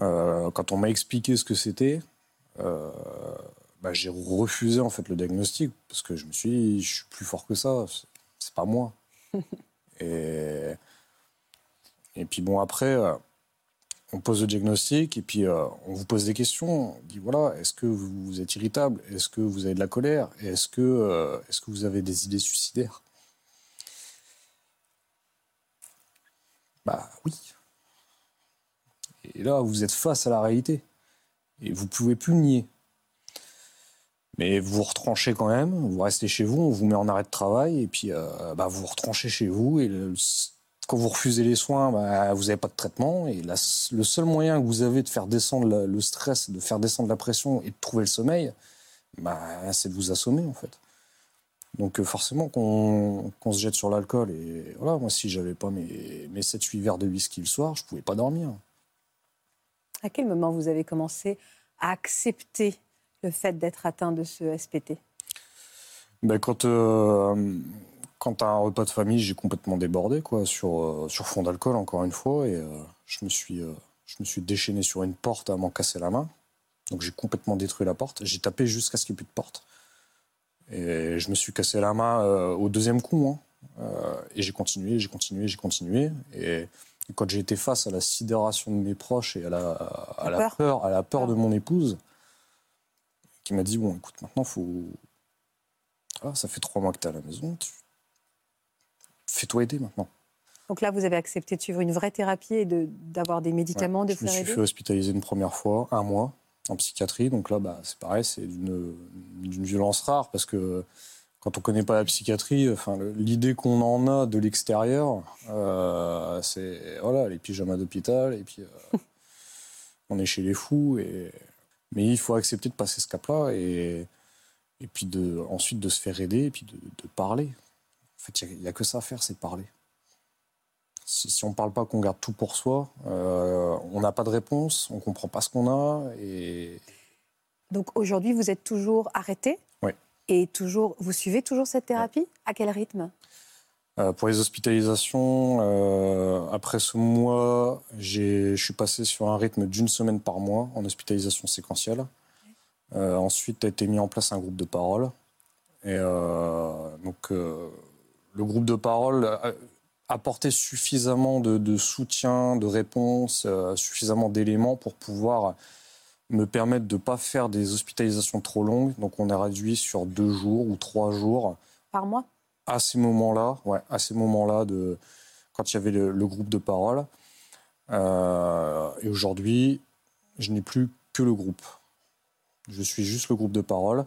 Euh, quand on m'a expliqué ce que c'était, euh, bah, j'ai refusé en fait le diagnostic parce que je me suis dit je suis plus fort que ça, c'est pas moi. et, et puis bon après, euh, on pose le diagnostic et puis on vous pose des questions. On dit voilà, est-ce que vous êtes irritable? Est-ce que vous avez de la colère? Est-ce que, est-ce que vous avez des idées suicidaires? Bah oui. Et là, vous êtes face à la réalité. Et vous ne pouvez plus nier. Mais vous vous retranchez quand même, vous restez chez vous, on vous met en arrêt de travail, et puis euh, bah, vous vous retranchez chez vous. Et quand vous refusez les soins, bah, vous n'avez pas de traitement. Et le seul moyen que vous avez de faire descendre le stress, de faire descendre la pression et de trouver le sommeil, bah, c'est de vous assommer en fait. Donc euh, forcément qu'on se jette sur l'alcool. Et voilà, moi si j'avais pas mes, mes 7-8 verres de whisky le soir, je pouvais pas dormir. À quel moment vous avez commencé à accepter le fait d'être atteint de ce SPT ben, Quand, euh, quand à un repas de famille, j'ai complètement débordé quoi, sur, euh, sur fond d'alcool, encore une fois. Et je, me suis, je me suis déchaîné sur une porte à m'en casser la main. Donc j'ai complètement détruit la porte. J'ai tapé jusqu'à ce qu'il n'y ait plus de porte. Et je me suis cassé la main euh, au deuxième coup. Hein. Euh, et j'ai continué, j'ai continué, j'ai continué. Et, quand été face à la sidération de mes proches et à la, à la, peur. à la peur de mon épouse, qui m'a dit bon, écoute, maintenant faut. Ah, ça fait trois mois que tu es à la maison. Fais-toi aider maintenant. Donc là, vous avez accepté de suivre une vraie thérapie et d'avoir des médicaments, de Je me suis fait hospitaliser une première fois, un mois en psychiatrie. Donc là, bah, c'est pareil, c'est d'une violence rare parce que quand on ne connaît pas la psychiatrie, enfin, l'idée qu'on en a de l'extérieur, euh, c'est voilà, les pyjamas d'hôpital et puis euh, on est chez les fous. Et... Mais il faut accepter de passer ce cap-là et, et puis de, ensuite de se faire aider et puis de, parler. En fait, il n'y a, que ça à faire, c'est parler si, on ne parle pas, qu'on garde tout pour soi, euh, on n'a pas de réponse, on ne comprend pas ce qu'on a. Donc aujourd'hui, vous êtes toujours arrêté? Et toujours, vous suivez toujours cette thérapie? À quel rythme? Euh, Pour les hospitalisations, euh, après ce mois, je suis passé sur un rythme d'une semaine par mois en hospitalisation séquentielle. ensuite, a été mis en place un groupe de parole. Et donc, le groupe de parole apporter suffisamment de, soutien, de réponse, euh, suffisamment d'éléments pour pouvoir me permettent de ne pas faire des hospitalisations trop longues. Donc on est réduit sur deux jours ou trois jours. Par mois? À ces moments-là, ouais, à ces moments-là, de, quand il y avait le, groupe de parole. Euh, et aujourd'hui, je n'ai plus que le groupe. Je suis juste le groupe de parole.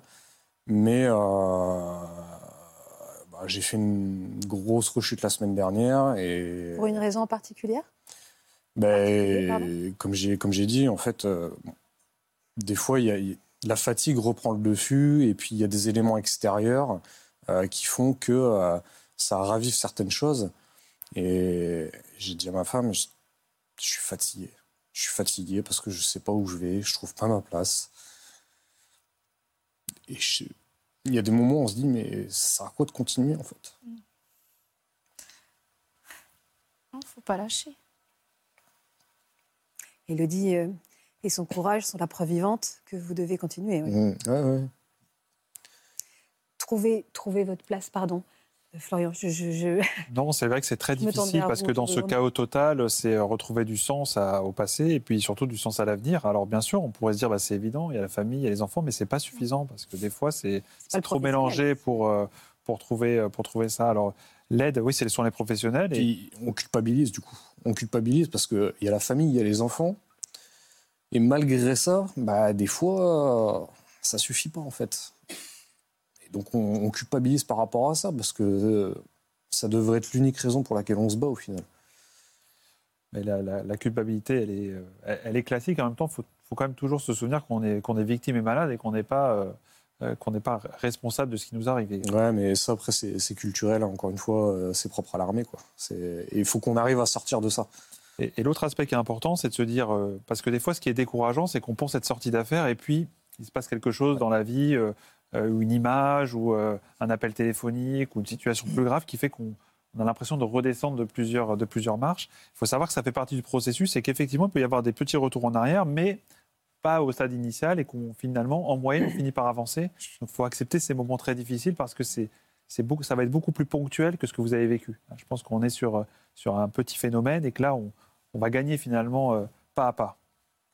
Mais euh, bah, j'ai fait une grosse rechute la semaine dernière. Et... Pour une raison particulière? Ben, comme j'ai comme j'ai dit, en fait, euh, des fois, y a, la fatigue reprend le dessus, et puis il y a des éléments extérieurs euh, qui font que euh, ça ravive certaines choses. Et j'ai dit à ma femme, je, suis fatigué. Je suis fatigué parce que je ne sais pas où je vais, je trouve pas ma place. Et il y a des moments où on se dit, mais ça sert à quoi de continuer en fait? Il ne faut pas lâcher. Elodie et son courage sont la preuve vivante que vous devez continuer. Oui. Mmh, Trouvez, votre place, pardon. Euh, Florian, je, Non, c'est vrai que c'est très difficile parce que dans ce chaos total, c'est euh, retrouver du sens au passé et puis surtout du sens à l'avenir. Alors bien sûr, on pourrait se dire, bah, c'est évident, il y a la famille, il y a les enfants, mais c'est pas suffisant parce que des fois, c'est trop mélangé pour, pour, trouver, pour trouver ça. Alors l'aide, oui, c'est sont les professionnels. Et... on culpabilise du coup on culpabilise parce qu'il y a la famille, il y a les enfants. Et malgré ça, bah, des fois, ça suffit pas en fait. Et donc on, culpabilise par rapport à ça parce que euh, ça devrait être l'unique raison pour laquelle on se bat au final. Mais la, culpabilité, elle est, euh, elle est classique. En même temps, il faut, quand même toujours se souvenir qu'on est, qu'on est victime et malade et qu'on n'est pas. Euh, qu'on n'est pas responsable de ce qui nous arrive. Ouais, mais ça, après, c'est culturel. Hein. Encore une fois, c'est propre à l'armée. Quoi. Il faut qu'on arrive à sortir de ça. Et, l'autre aspect qui est important, c'est de se dire, parce que des fois, ce qui est décourageant, c'est qu'on pense être sorti d'affaires et puis il se passe quelque chose dans la vie, ou une image, ou un appel téléphonique, ou une situation plus grave qui fait qu'on a l'impression de redescendre de plusieurs, de plusieurs marches. Il faut savoir que ça fait partie du processus et qu'effectivement, il peut y avoir des petits retours en arrière, mais pas au stade initial et qu'on finalement, en moyenne, on finit par avancer. Donc il faut accepter ces moments très difficiles parce que c'est, c'est beaucoup, ça va être beaucoup plus ponctuel que ce que vous avez vécu. Je pense qu'on est sur, sur un petit phénomène et que là, on, on va gagner finalement euh, pas à pas.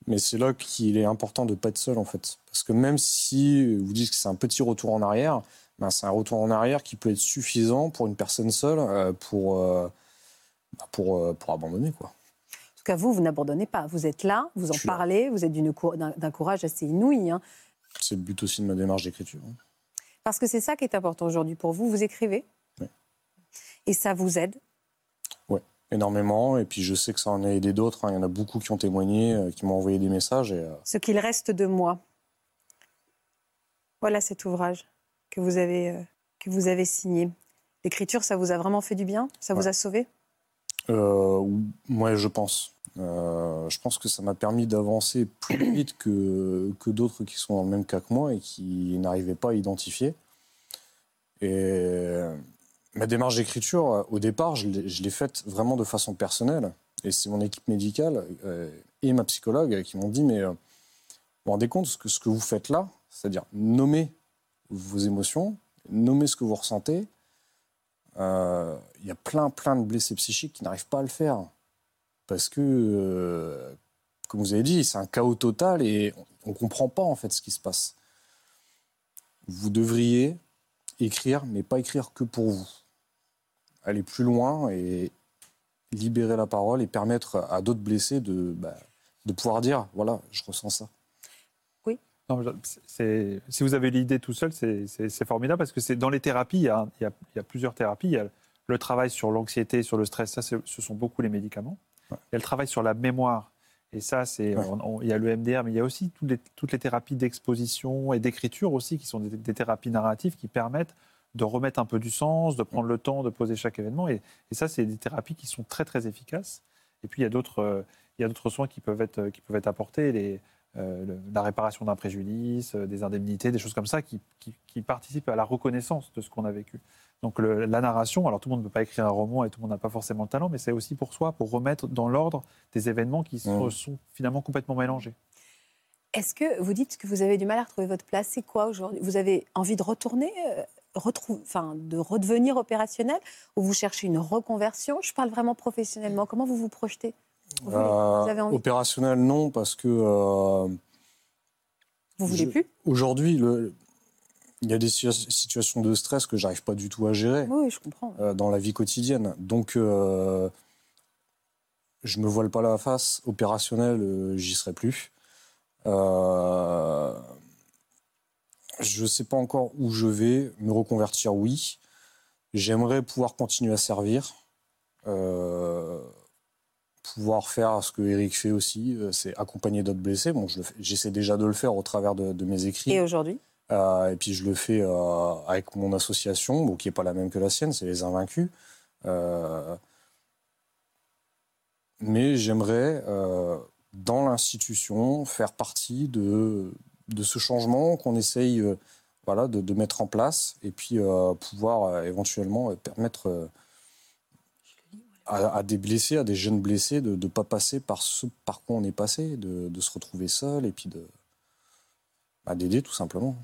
Mais c'est là qu'il est important de ne pas être seul en fait. Parce que même si vous dites que c'est un petit retour en arrière, ben c'est un retour en arrière qui peut être suffisant pour une personne seule euh, pour, euh, bah, pour, pour abandonner. Quoi cas, vous, vous n'abandonnez pas. Vous êtes là, vous en parlez, vous êtes d'un courage assez inouï. Hein. C'est le but aussi de ma démarche d'écriture. Hein. Parce que c'est ça qui est important aujourd'hui pour vous. Vous écrivez. Oui. Et ça vous aide Oui, énormément. Et puis je sais que ça en a aidé d'autres. Hein. Il y en a beaucoup qui ont témoigné, euh, qui m'ont envoyé des messages. Et, euh, Ce qu'il reste de moi. Voilà cet ouvrage que vous avez, euh, que vous avez signé. L'écriture, ça vous a vraiment fait du bien? Ça vous a sauvé? Moi, je pense. Je pense que ça m'a permis d'avancer plus vite que, que d'autres qui sont dans le même cas que moi et qui n'arrivaient pas à identifier. Et ma démarche d'écriture, au départ, je l'ai faite vraiment de façon personnelle. Et c'est mon équipe médicale euh, et ma psychologue qui m'ont dit, mais euh, vous vous rendez compte que ce que vous faites là, c'est-à-dire nommer vos émotions, nommer ce que vous ressentez. Il y a plein, plein de blessés psychiques qui n'arrivent pas à le faire parce que, euh, comme vous avez dit, c'est un chaos total et on ne comprend pas en fait ce qui se passe. Vous devriez écrire, mais pas écrire que pour vous. Aller plus loin et libérer la parole et permettre à d'autres blessés de, bah, de pouvoir dire, voilà, je ressens ça. Oui. si vous avez l'idée tout seul, c'est formidable parce que c'est dans les thérapies, il y, a, il y a plusieurs thérapies. Il y a le travail sur l'anxiété, sur le stress, ça, ce sont beaucoup les médicaments. Elle travaille sur la mémoire. Et ça, c'est, il y a le MDR, mais il y a aussi toutes les, toutes les thérapies d'exposition et d'écriture aussi, qui sont des, thérapies narratives qui permettent de remettre un peu du sens, de prendre le temps de poser chaque événement. Et, ça, c'est des thérapies qui sont très, très efficaces. Et puis, il y a d'autres, euh, il y a d'autres soins qui peuvent être, qui peuvent être apportés. Les, euh, la réparation d'un préjudice, euh, des indemnités, des choses comme ça qui, qui, participent à la reconnaissance de ce qu'on a vécu. Donc la narration, alors tout le monde ne peut pas écrire un roman et tout le monde n'a pas forcément le talent, mais c'est aussi pour soi, pour remettre dans l'ordre des événements qui sont, mmh. finalement complètement mélangés. Est-ce que vous dites que vous avez du mal à retrouver votre place? C'est quoi aujourd'hui? Vous avez envie de retourner, enfin, de redevenir opérationnel ou vous cherchez une reconversion? Je parle vraiment professionnellement. Comment vous vous projetez? Euh, Opérationnel, non, parce que euh, Vous voulez plus? Aujourd'hui, il y a des situations de stress que j'arrive pas du tout à gérer. Oui, je comprends. Euh, dans la vie quotidienne. Donc, euh, je me voile pas la face. Opérationnel, euh, j'y serai plus. Je ne sais pas encore où je vais. Me reconvertir, oui. J'aimerais pouvoir continuer à servir. pouvoir faire ce que Eric fait aussi, c'est accompagner d'autres blessés. Bon, j'essaie déjà de le faire au travers de, de mes écrits. Et aujourd'hui? Euh, et puis je le fais euh, avec mon association, qui n'est pas la même que la sienne, c'est les Invaincus. Euh, mais j'aimerais, dans l'institution, faire partie de, de ce changement qu'on essaye voilà, de, mettre en place et puis pouvoir éventuellement permettre à, des blessés, à des jeunes blessés, de ne pas passer par ce par quoi on est passé, de, de se retrouver seul et puis de bah, d'aider tout simplement.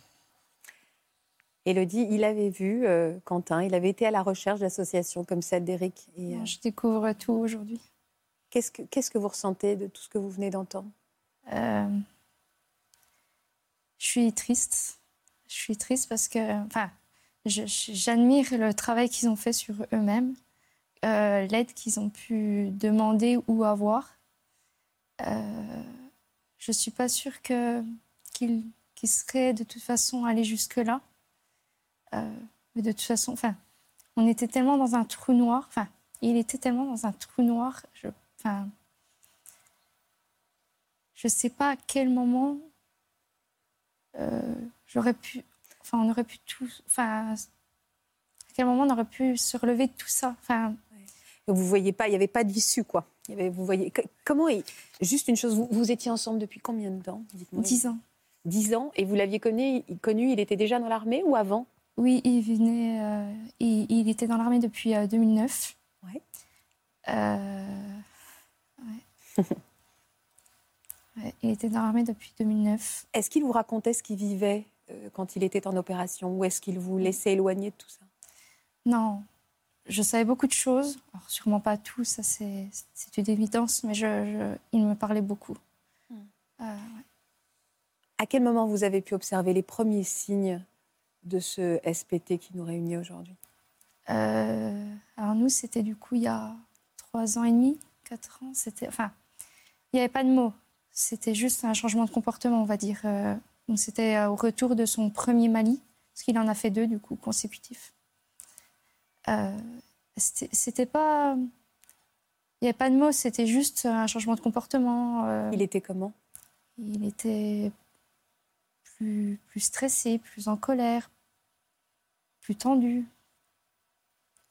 Elodie, il avait vu euh, Quentin, il avait été à la recherche d'associations comme celle d'Éric. Euh, je découvre tout aujourd'hui. Qu'est-ce que, qu'est-ce que vous ressentez de tout ce que vous venez d'entendre? Euh, Je suis triste. Je suis triste parce que, enfin, j'admire le travail qu'ils ont fait sur eux-mêmes, l'aide qu'ils ont pu demander ou avoir. je ne suis pas sûre qu'ils, seraient de toute façon allés jusque-là. Euh, mais de toute façon, enfin, on était tellement dans un trou noir. Enfin, il était tellement dans un trou noir. Je, enfin, je sais pas à quel moment euh, j'aurais pu. Enfin, on aurait pu tout. Enfin, à quel moment on aurait pu se relever de tout ça. Enfin. Vous voyez pas, il n'y avait pas d'issue, quoi. Il y avait, vous voyez, comment Juste une chose, vous, vous, étiez ensemble depuis combien de temps Dix ans. Dix ans, et vous l'aviez connu, connu, il était déjà dans l'armée ou avant? Oui, il venait. Euh, il, était dans l'armée depuis 2009. Euh, ouais. Euh, ouais. Il était dans l'armée depuis 2009. Est-ce qu'il vous racontait ce qu'il vivait quand il était en opération ou est-ce qu'il vous laissait éloigner de tout ça? Non. Je savais beaucoup de choses. Alors, sûrement pas tout, ça c'est une évidence, mais je, il me parlait beaucoup. Hmm. À quel moment vous avez pu observer les premiers signes de ce SPT qui nous réunit aujourd'hui? Euh, Alors nous, c'était du coup il y a trois ans et demi, quatre ans. C'était, enfin, il n'y avait pas de mots. C'était juste un changement de comportement, on va dire. Euh, donc c'était euh, au retour de son premier Mali, parce qu'il en a fait deux du coup consécutifs. c'était pas, il n'y avait pas de mots. C'était juste un changement de comportement. il était comment? Il était plus, plus stressé, plus en colère, plus tendu.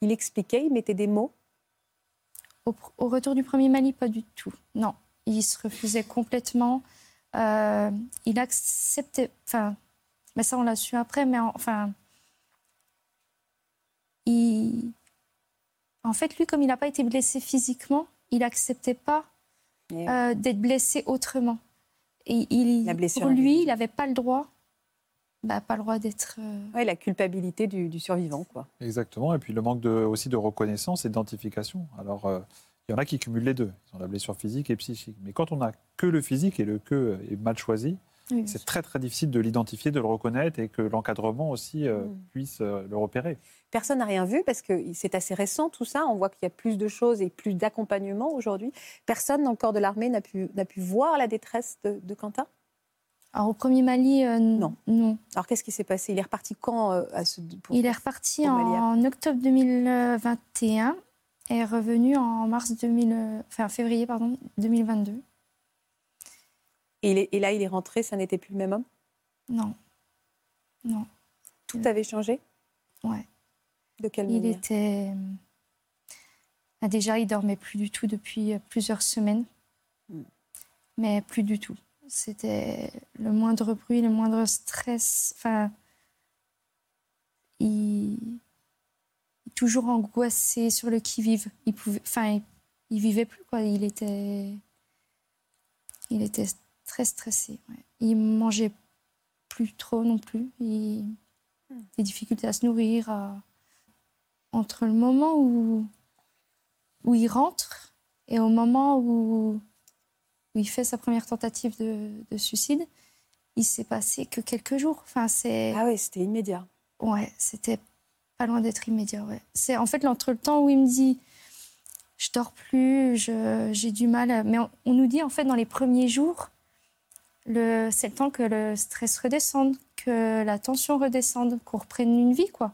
Il expliquait, il mettait des mots? Au, retour du premier Mali, pas du tout. Non, il se refusait complètement. Euh, il acceptait. Enfin, mais ça, on l'a su après, mais enfin. Il, en fait, lui, comme il n'a pas été blessé physiquement, il n'acceptait pas euh, d'être blessé autrement. Et il, La pour lui, il n'avait pas le droit bah, pas le droit d'être. Euh, Oui, la culpabilité du, survivant, quoi. Exactement. Et puis le manque de, aussi de reconnaissance et d'identification. Alors, euh, il y en a qui cumulent les deux. Ils ont la blessure physique et psychique. Mais quand on n'a que le physique et le que est mal choisi, c'est très très difficile de l'identifier, de le reconnaître et que l'encadrement aussi euh, mm. puisse le repérer. Personne n'a rien vu parce que c'est assez récent tout ça. On voit qu'il y a plus de choses et plus d'accompagnement aujourd'hui. Personne dans le corps de l'armée n'a pu, pu voir la détresse de, de Quentin? Alors au premier Mali, euh, non. non. Alors qu'est-ce qui s'est passé? Il est reparti quand euh, à ce, Il est reparti en, octobre 2021 et est revenu en mars 2000, enfin, février pardon, 2022. Et, là, il est rentré, ça n'était plus le même homme? Non. Non. Tout avait changé? Ouais. De quelle manière? Il était... Ah, déjà, il dormait plus du tout depuis plusieurs semaines. Hmm. Mais plus du tout. C'était le moindre bruit, le moindre stress. Enfin, il toujours angoissé sur le qui-vive. Il pouvait, enfin, il, vivait plus quoi. Il était, il était très stressé. Ouais. Il mangeait plus trop non plus. Il, des difficultés à se nourrir. Entre le moment où où il rentre et au moment où où il fait sa première tentative de, suicide, il s'est passé que quelques jours. Enfin, c'est. Ah oui, c'était immédiat. Ouais, c'était pas loin d'être immédiat. Ouais. C'est en fait entre le temps où il me dit je dors plus, j'ai du mal. Mais on, nous dit en fait dans les premiers jours, le, c'est le temps que le stress redescende, que la tension redescende, qu'on reprenne une vie, quoi.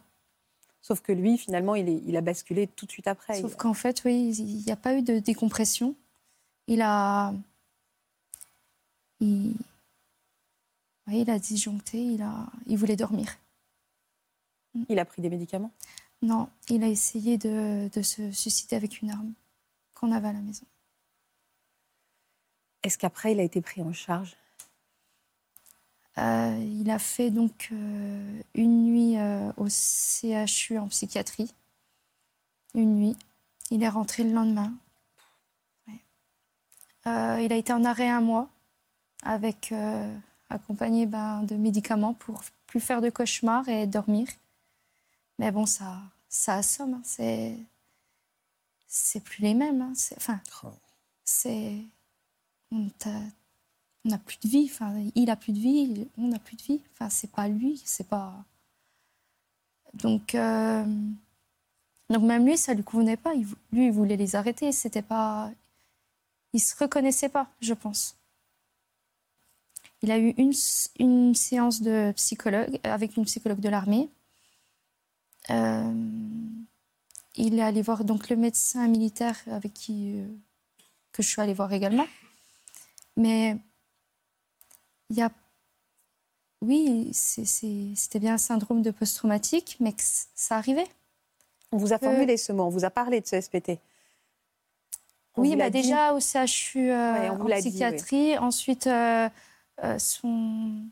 Sauf que lui, finalement, il, est, il a basculé tout de suite après. Sauf qu'en fait, oui, il n'y a pas eu de décompression. Il a. Il, il a disjoncté, il, a... il voulait dormir. Il a pris des médicaments? Non, il a essayé de, de se suicider avec une arme qu'on avait à la maison. Est-ce qu'après, il a été pris en charge? Euh, Il a fait donc euh, une nuit euh, au CHU en psychiatrie. Une nuit. Il est rentré le lendemain. il a été en arrêt un mois, avec, accompagné ben, de médicaments pour plus faire de cauchemars et dormir. Mais bon, ça, ça assomme. Hein. C'est, c'est plus les mêmes. Hein. C'est, enfin, oh. c'est, on n'a plus de vie. Enfin, il a plus de vie, on n'a plus de vie. Enfin, c'est pas lui, c'est pas. Donc, euh, donc même lui, ça lui convenait pas. lui, il voulait les arrêter. C'était pas, il se reconnaissait pas, je pense. Il a eu une, une séance de psychologue avec une psychologue de l'armée. Euh, il est allé voir donc le médecin militaire avec qui euh, que je suis allée voir également. Mais il y a oui, c'était bien un syndrome de post-traumatique, mais ça arrivait. On vous a formulé ce mot, on vous a parlé de ce SPT. oui, bah déjà au CHU euh, en psychiatrie. Ensuite, son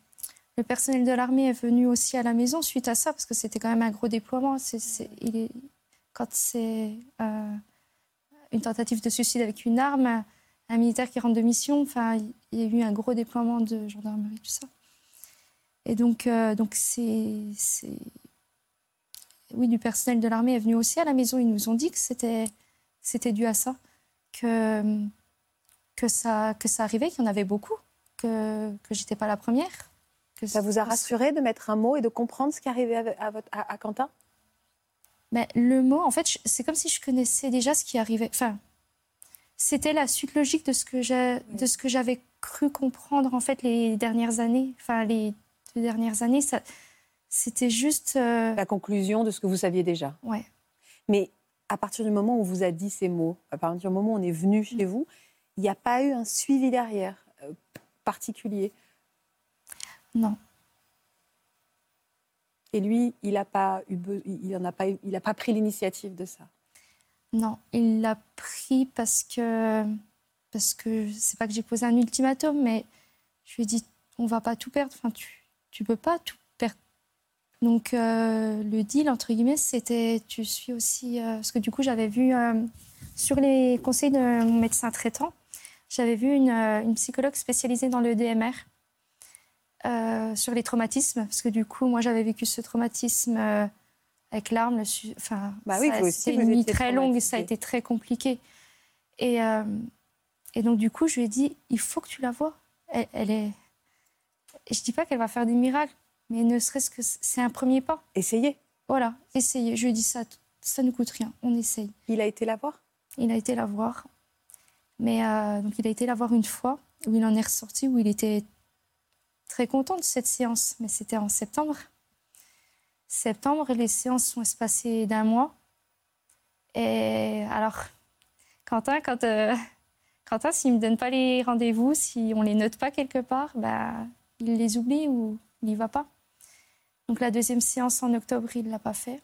le personnel de l'armée est venu aussi à la maison suite à ça, parce que c'était quand même un gros déploiement. quand c'est euh, une tentative de suicide avec une arme, un militaire qui rentre de mission, enfin, il y a eu un gros déploiement de gendarmerie, tout ça. Et donc, euh, oui, du personnel de l'armée est venu aussi à la maison. Ils nous ont dit que c'était, dû à ça, que, que ça, que ça arrivait, qu'il y en avait beaucoup, que que j'étais pas la première ça vous a rassuré de mettre un mot et de comprendre ce qui arrivait à, votre, à, Quentin? Mais Le mot, en fait, c'est comme si je connaissais déjà ce qui arrivait. Enfin, c'était la suite logique de ce que de ce que j'avais cru comprendre en fait les dernières années. Enfin, les deux dernières années, ça, c'était juste euh, la conclusion de ce que vous saviez déjà. Ouais. Mais à partir du moment où on vous a dit ces mots, à partir du moment où on est venu chez vous, il n'y a pas eu un suivi derrière euh, particulier. Non. Et lui, il n'a pas, eu, il a pas, il a pas pris l'initiative de ça? Non, il l'a pris parce que parce que c'est pas que j'ai posé un ultimatum, mais je lui ai dit on va pas tout perdre. Enfin, tu tu peux pas tout perdre. Donc euh, le deal entre guillemets, c'était tu suis aussi euh, parce que du coup j'avais vu euh, sur les conseils de mon médecin traitant, j'avais vu une, une psychologue spécialisée dans le DMR euh, sur les traumatismes, parce que du coup, moi, j'avais vécu ce traumatisme euh, avec l'arme. Enfin, bah oui, c'était une nuit très longue et ça a été très compliqué. Et, euh, et donc, du coup, je lui ai dit, il faut que tu la vois. Elle, elle est... Je dis pas qu'elle va faire des miracles, mais ne serait-ce que c'est un premier pas. Essayez. Voilà, essayez. Je lui ai dit ça, ça ne coûte rien, on essaye. Il a été la voir? Il a été la voir. Mais donc, il a été la voir une fois, où il en est ressorti, où il était très content de cette séance, mais c'était en septembre. Septembre, les séances sont espacées d'un mois. Et alors, Quentin, euh, Quentin s'il ne me donne pas les rendez-vous, si on ne les note pas quelque part, bah, il les oublie ou il n'y va pas. Donc la deuxième séance en octobre, il ne l'a pas fait.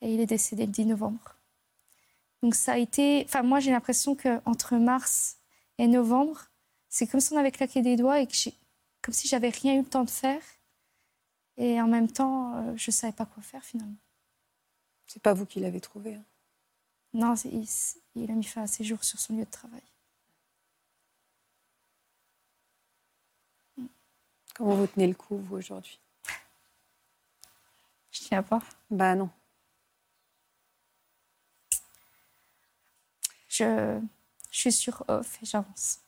Et il est décédé le 10 novembre. Donc ça a été... Enfin, moi, j'ai l'impression qu'entre mars et novembre, c'est comme si on avait claqué des doigts et que comme si j'avais rien eu le temps de faire. Et en même temps, euh, je ne savais pas quoi faire finalement. C'est pas vous qui l'avez trouvé hein. Non, il, il, a mis fin à ses jours sur son lieu de travail. Comment vous tenez le coup, vous, aujourd'hui? Je tiens pas. Bah non. Je, je suis sur off et j'avance.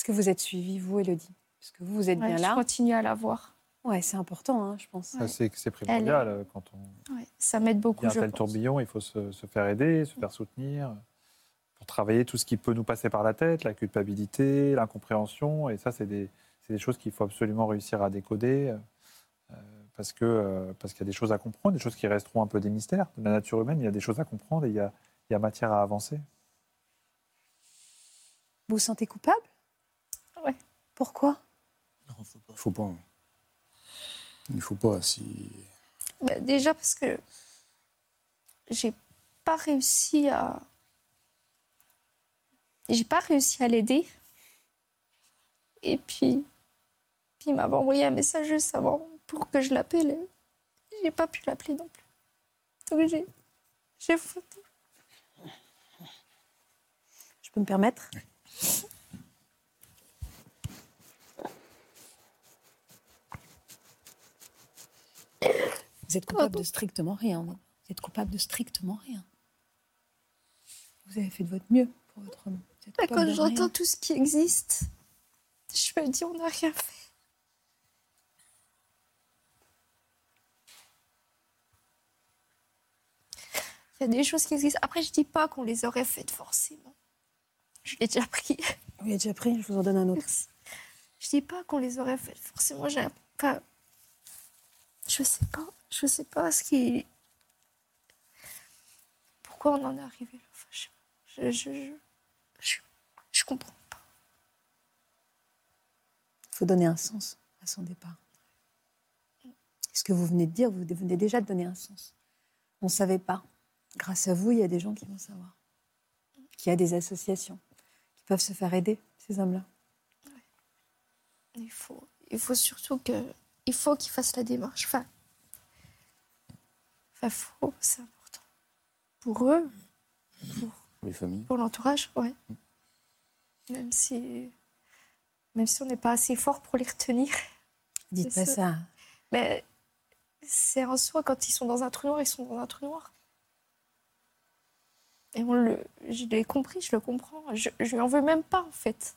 Est-ce que vous êtes suivie, vous, Elodie? Est-ce que vous, vous êtes Ouais, bien je là continue à la voir. Ouais, c'est important, hein, je pense. C'est c'est primordial. euh, Quand on Ouais, ça m'aide beaucoup. il y a un je tel pense. tourbillon, il faut se, se faire aider, se faire soutenir, pour travailler tout ce qui peut nous passer par la tête, la culpabilité, l'incompréhension. Et ça, c'est des, c'est des choses qu'il faut absolument réussir à décoder. euh, parce que euh, parce qu'il y a des choses à comprendre, des choses qui resteront un peu des mystères de la nature humaine. Il y a des choses à comprendre et il y a, il y a matière à avancer. Vous vous sentez coupable? Pourquoi? Non, faut pas. Il faut pas. Il faut pas. Si... Bah, déjà parce que j'ai pas réussi à. J'ai pas réussi à l'aider. Et puis, puis il m'avait envoyé un message juste avant pour que je l'appelle. et J'ai pas pu l'appeler non plus. Donc j'ai. J'ai foutu. Je peux me permettre? Vous êtes coupable de strictement rien. Vous êtes coupable de strictement rien. Vous avez fait de votre mieux pour votre homme. Bah, Quand j'entends tout ce qui existe, je me dis on n'a rien fait. Il y a des choses qui existent. Après, je dis pas qu'on les aurait faites forcément. Je l'ai déjà pris. Vous l'avez déjà pris, je vous en donne un autre. Je dis pas qu'on les aurait faites forcément. J'ai pas. Je sais pas. Je sais pas ce qui. Pourquoi on en est arrivé là? Enfin, je, je, je, je, je, je comprends pas. Il faut donner un sens à son départ. Ce que vous venez de dire, vous venez déjà de donner un sens. On ne savait pas. Grâce à vous, il y a des gens qui vont savoir. Qu'il y a des associations qui peuvent se faire aider, ces hommes-là. Il faut, il faut surtout que. Il faut qu'ils fassent la démarche. Enfin. Enfin, faut, c'est important. Pour eux, Les familles. pour l'entourage, ouais. Même si. Même si on n'est pas assez fort pour les retenir. Dites pas ça. ça. Mais c'est en soi, quand ils sont dans un trou noir, ils sont dans un trou noir. Et on le, je l'ai compris, je le comprends. Je, je lui en veux même pas, en fait.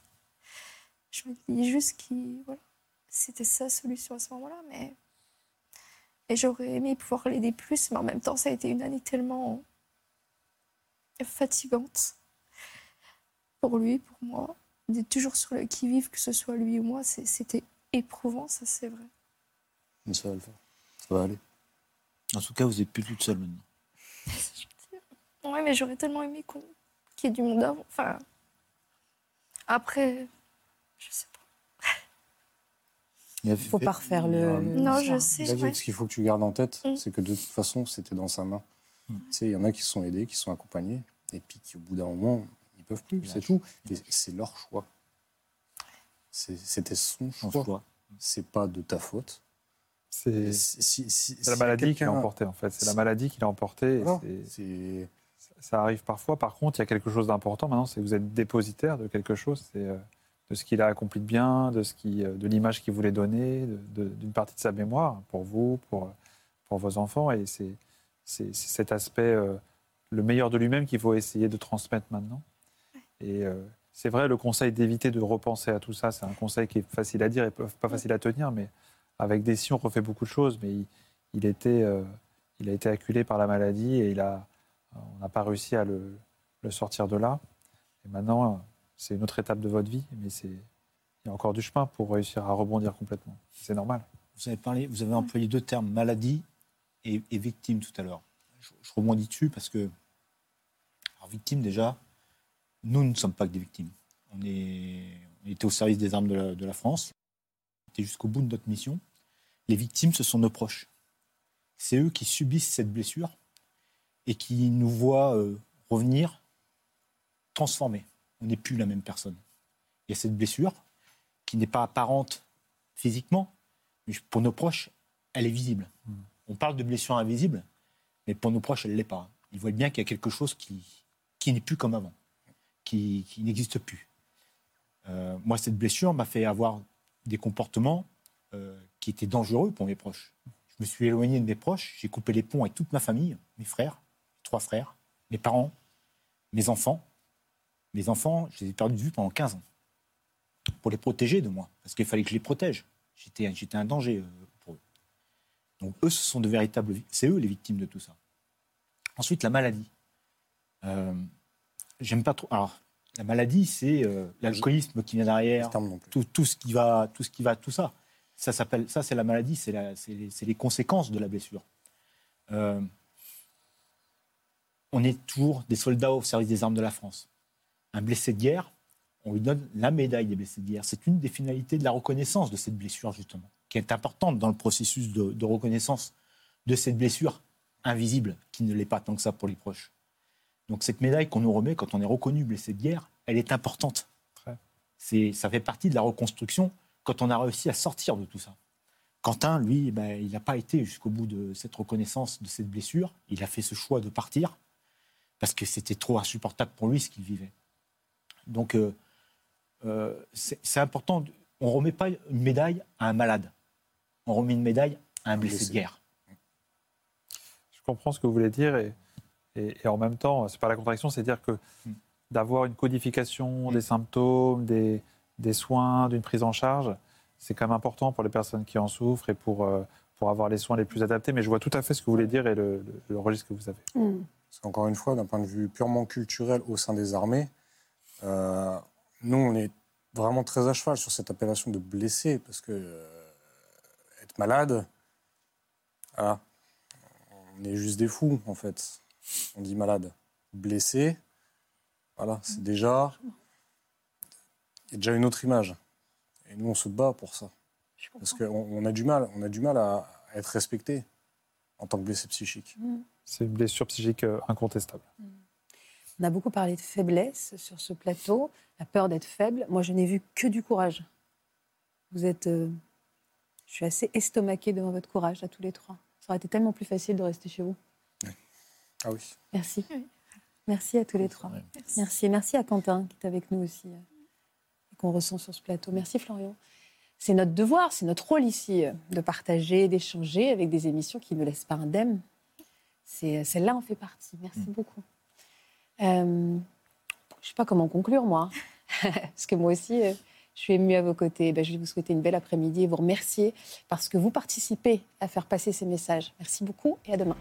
Je me dis juste que voilà, c'était sa solution à ce moment-là. Mais et j'aurais aimé pouvoir l'aider plus, mais en même temps, ça a été une année tellement fatigante pour lui, pour moi. D'être toujours sur le qui-vive, que ce soit lui ou moi, c'était éprouvant, ça c'est vrai. Mais ça va le faire. Ça va aller. En tout cas, vous n'êtes plus toute seule maintenant. Ouais, mais j'aurais tellement aimé qu'on- qu'il y ait du monde avant. Enfin, après, je sais pas. Il a faut fait- pas refaire le- Non, je sais. Là, ouais. Ce qu'il faut que tu gardes en tête, Mm. c'est que de toute façon, c'était dans sa main. Mm. Tu sais, il y en a qui sont aidés, qui sont accompagnés, et puis qui, au bout d'un moment, ils peuvent plus, c'est tout. C'est leur choix. C'était son choix. choix. C'est pas de ta faute. C'est Et si- si- si- c'est la maladie qui l'a emporté, en fait. C'est la maladie qui l'a emporté. Voilà. c'est- Ça arrive parfois. Par contre, il y a quelque chose d'important maintenant, c'est que vous êtes dépositaire de quelque chose, c'est euh, de ce qu'il a accompli de bien, de, ce qui, euh, de l'image qu'il voulait donner, d'une partie de sa mémoire pour vous, pour, pour vos enfants. Et c'est c'est- cet aspect, euh, le meilleur de lui-même, qu'il faut essayer de transmettre maintenant. Et euh, c'est vrai, le conseil d'éviter de repenser à tout ça, c'est un conseil qui est facile à dire et pas pas facile à tenir, mais avec des si, on refait beaucoup de choses. Mais il, il était, euh, il a été acculé par la maladie et il a, on n'a pas réussi à le, le sortir de là. Et maintenant, c'est une autre étape de votre vie, mais c'est, il y a encore du chemin pour réussir à rebondir complètement. C'est normal. Vous avez, parlé, vous avez employé deux termes, maladie et, victime tout à l'heure. Je, rebondis dessus parce que, alors victime déjà, nous ne sommes pas que des victimes. On, était au service des armes de la, de la France. On était jusqu'au bout de notre mission. Les victimes, ce sont nos proches. C'est eux qui subissent cette blessure et qui nous voient euh, revenir transformés. On n'est plus la même personne. Il y a cette blessure qui n'est pas apparente physiquement, mais pour nos proches, elle est visible. On parle de blessure invisible, mais pour nos proches, elle ne l'est pas. Ils voient bien qu'il y a quelque chose qui, qui n'est plus comme avant, qui, qui n'existe plus. Euh, moi, cette blessure m'a fait avoir des comportements euh, qui étaient dangereux pour mes proches. Je me suis éloigné de mes proches, j'ai coupé les ponts avec toute ma famille, mes frères, trois frères, mes parents, mes enfants. Mes enfants, je les ai perdus de vue pendant 15 ans. pour les protéger de moi, parce qu'il fallait que je les protège. J'étais, j'étais un danger euh, pour eux. Donc eux, ce sont de véritables, c'est eux les victimes de tout ça. Ensuite, la maladie. Euh, j'aime pas trop. Alors, la maladie, c'est euh, l'alcoolisme qui vient derrière, tout, tout, ce qui va, tout ce qui va, tout ça. Ça s'appelle, ça c'est la maladie, c'est, les, les, conséquences de la blessure. Euh, on est toujours des soldats au service des armes de la France. Un blessé de guerre, on lui donne la médaille des blessés de guerre. C'est une des finalités de la reconnaissance de cette blessure, justement, qui est importante dans le processus de, de reconnaissance de cette blessure invisible, qui ne l'est pas tant que ça pour les proches. Donc cette médaille qu'on nous remet quand on est reconnu blessé de guerre, elle est importante. C'est, ça fait partie de la reconstruction quand on a réussi à sortir de tout ça. Quentin, lui, ben, il n'a pas été jusqu'au bout de cette reconnaissance de cette blessure. Il a fait ce choix de partir parce que c'était trop insupportable pour lui ce qu'il vivait. Donc euh, euh, c'est, important. On ne remet pas une médaille à un malade. On remet une médaille à un blessé, de guerre. Je comprends ce que vous voulez dire et et, en même temps, c'est pas la contradiction, c'est dire que hmm. d'avoir une codification hmm. des symptômes, des, des soins, d'une prise en charge, c'est quand même important pour les personnes qui en souffrent et pour, euh, pour avoir les soins les plus adaptés. Mais je vois tout à fait ce que vous voulez dire et le, registre que vous avez. Hmm. Parce qu'encore une fois, d'un point de vue purement culturel au sein des armées, euh, nous, on est vraiment très à cheval sur cette appellation de blessé, parce que euh, être malade, on est juste des fous, en fait on dit malade, blessé. Voilà, c'est déjà. Il y a déjà une autre image. Et nous, on se bat pour ça. Parce qu'on on a du mal, on a du mal à, être respecté en tant que blessé psychique. Mm. C'est une blessure psychique euh, incontestable. Mm. On a beaucoup parlé de faiblesse sur ce plateau, la peur d'être faible. Moi, je n'ai vu que du courage. Vous êtes. Euh, je suis assez estomaquée devant votre courage, à tous les trois. Ça aurait été tellement plus facile de rester chez vous. Ah oui. Merci. Merci à tous les trois. Merci. Merci. à Quentin qui est avec nous aussi euh, et qu'on ressent sur ce plateau. Merci Florian. C'est notre devoir, c'est notre rôle ici euh, de partager, d'échanger avec des émissions qui ne laissent pas indemne. C'est celle-là en fait partie. Merci mm. beaucoup. Euh, je ne sais pas comment conclure moi, parce que moi aussi. je suis émue à vos côtés. Ben, je vais vous souhaiter une belle après-midi et vous remercier parce que vous participez à faire passer ces messages. Merci beaucoup et à demain.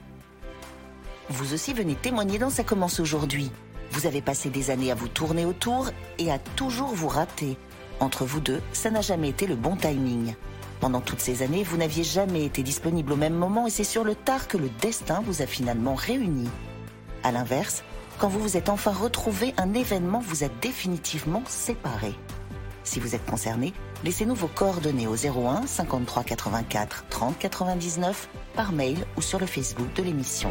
Vous aussi venez témoigner dans Ça commence aujourd'hui. Vous avez passé des années à vous tourner autour et à toujours vous rater. Entre vous deux, ça n'a jamais été le bon timing. Pendant toutes ces années, vous n'aviez jamais été disponible au même moment et c'est sur le tard que le destin vous a finalement réunis. À l'inverse, quand vous vous êtes enfin retrouvés, un événement vous a définitivement séparés. Si vous êtes concerné, laissez-nous vos coordonnées au 01 53 84 30 99 par mail ou sur le Facebook de l'émission.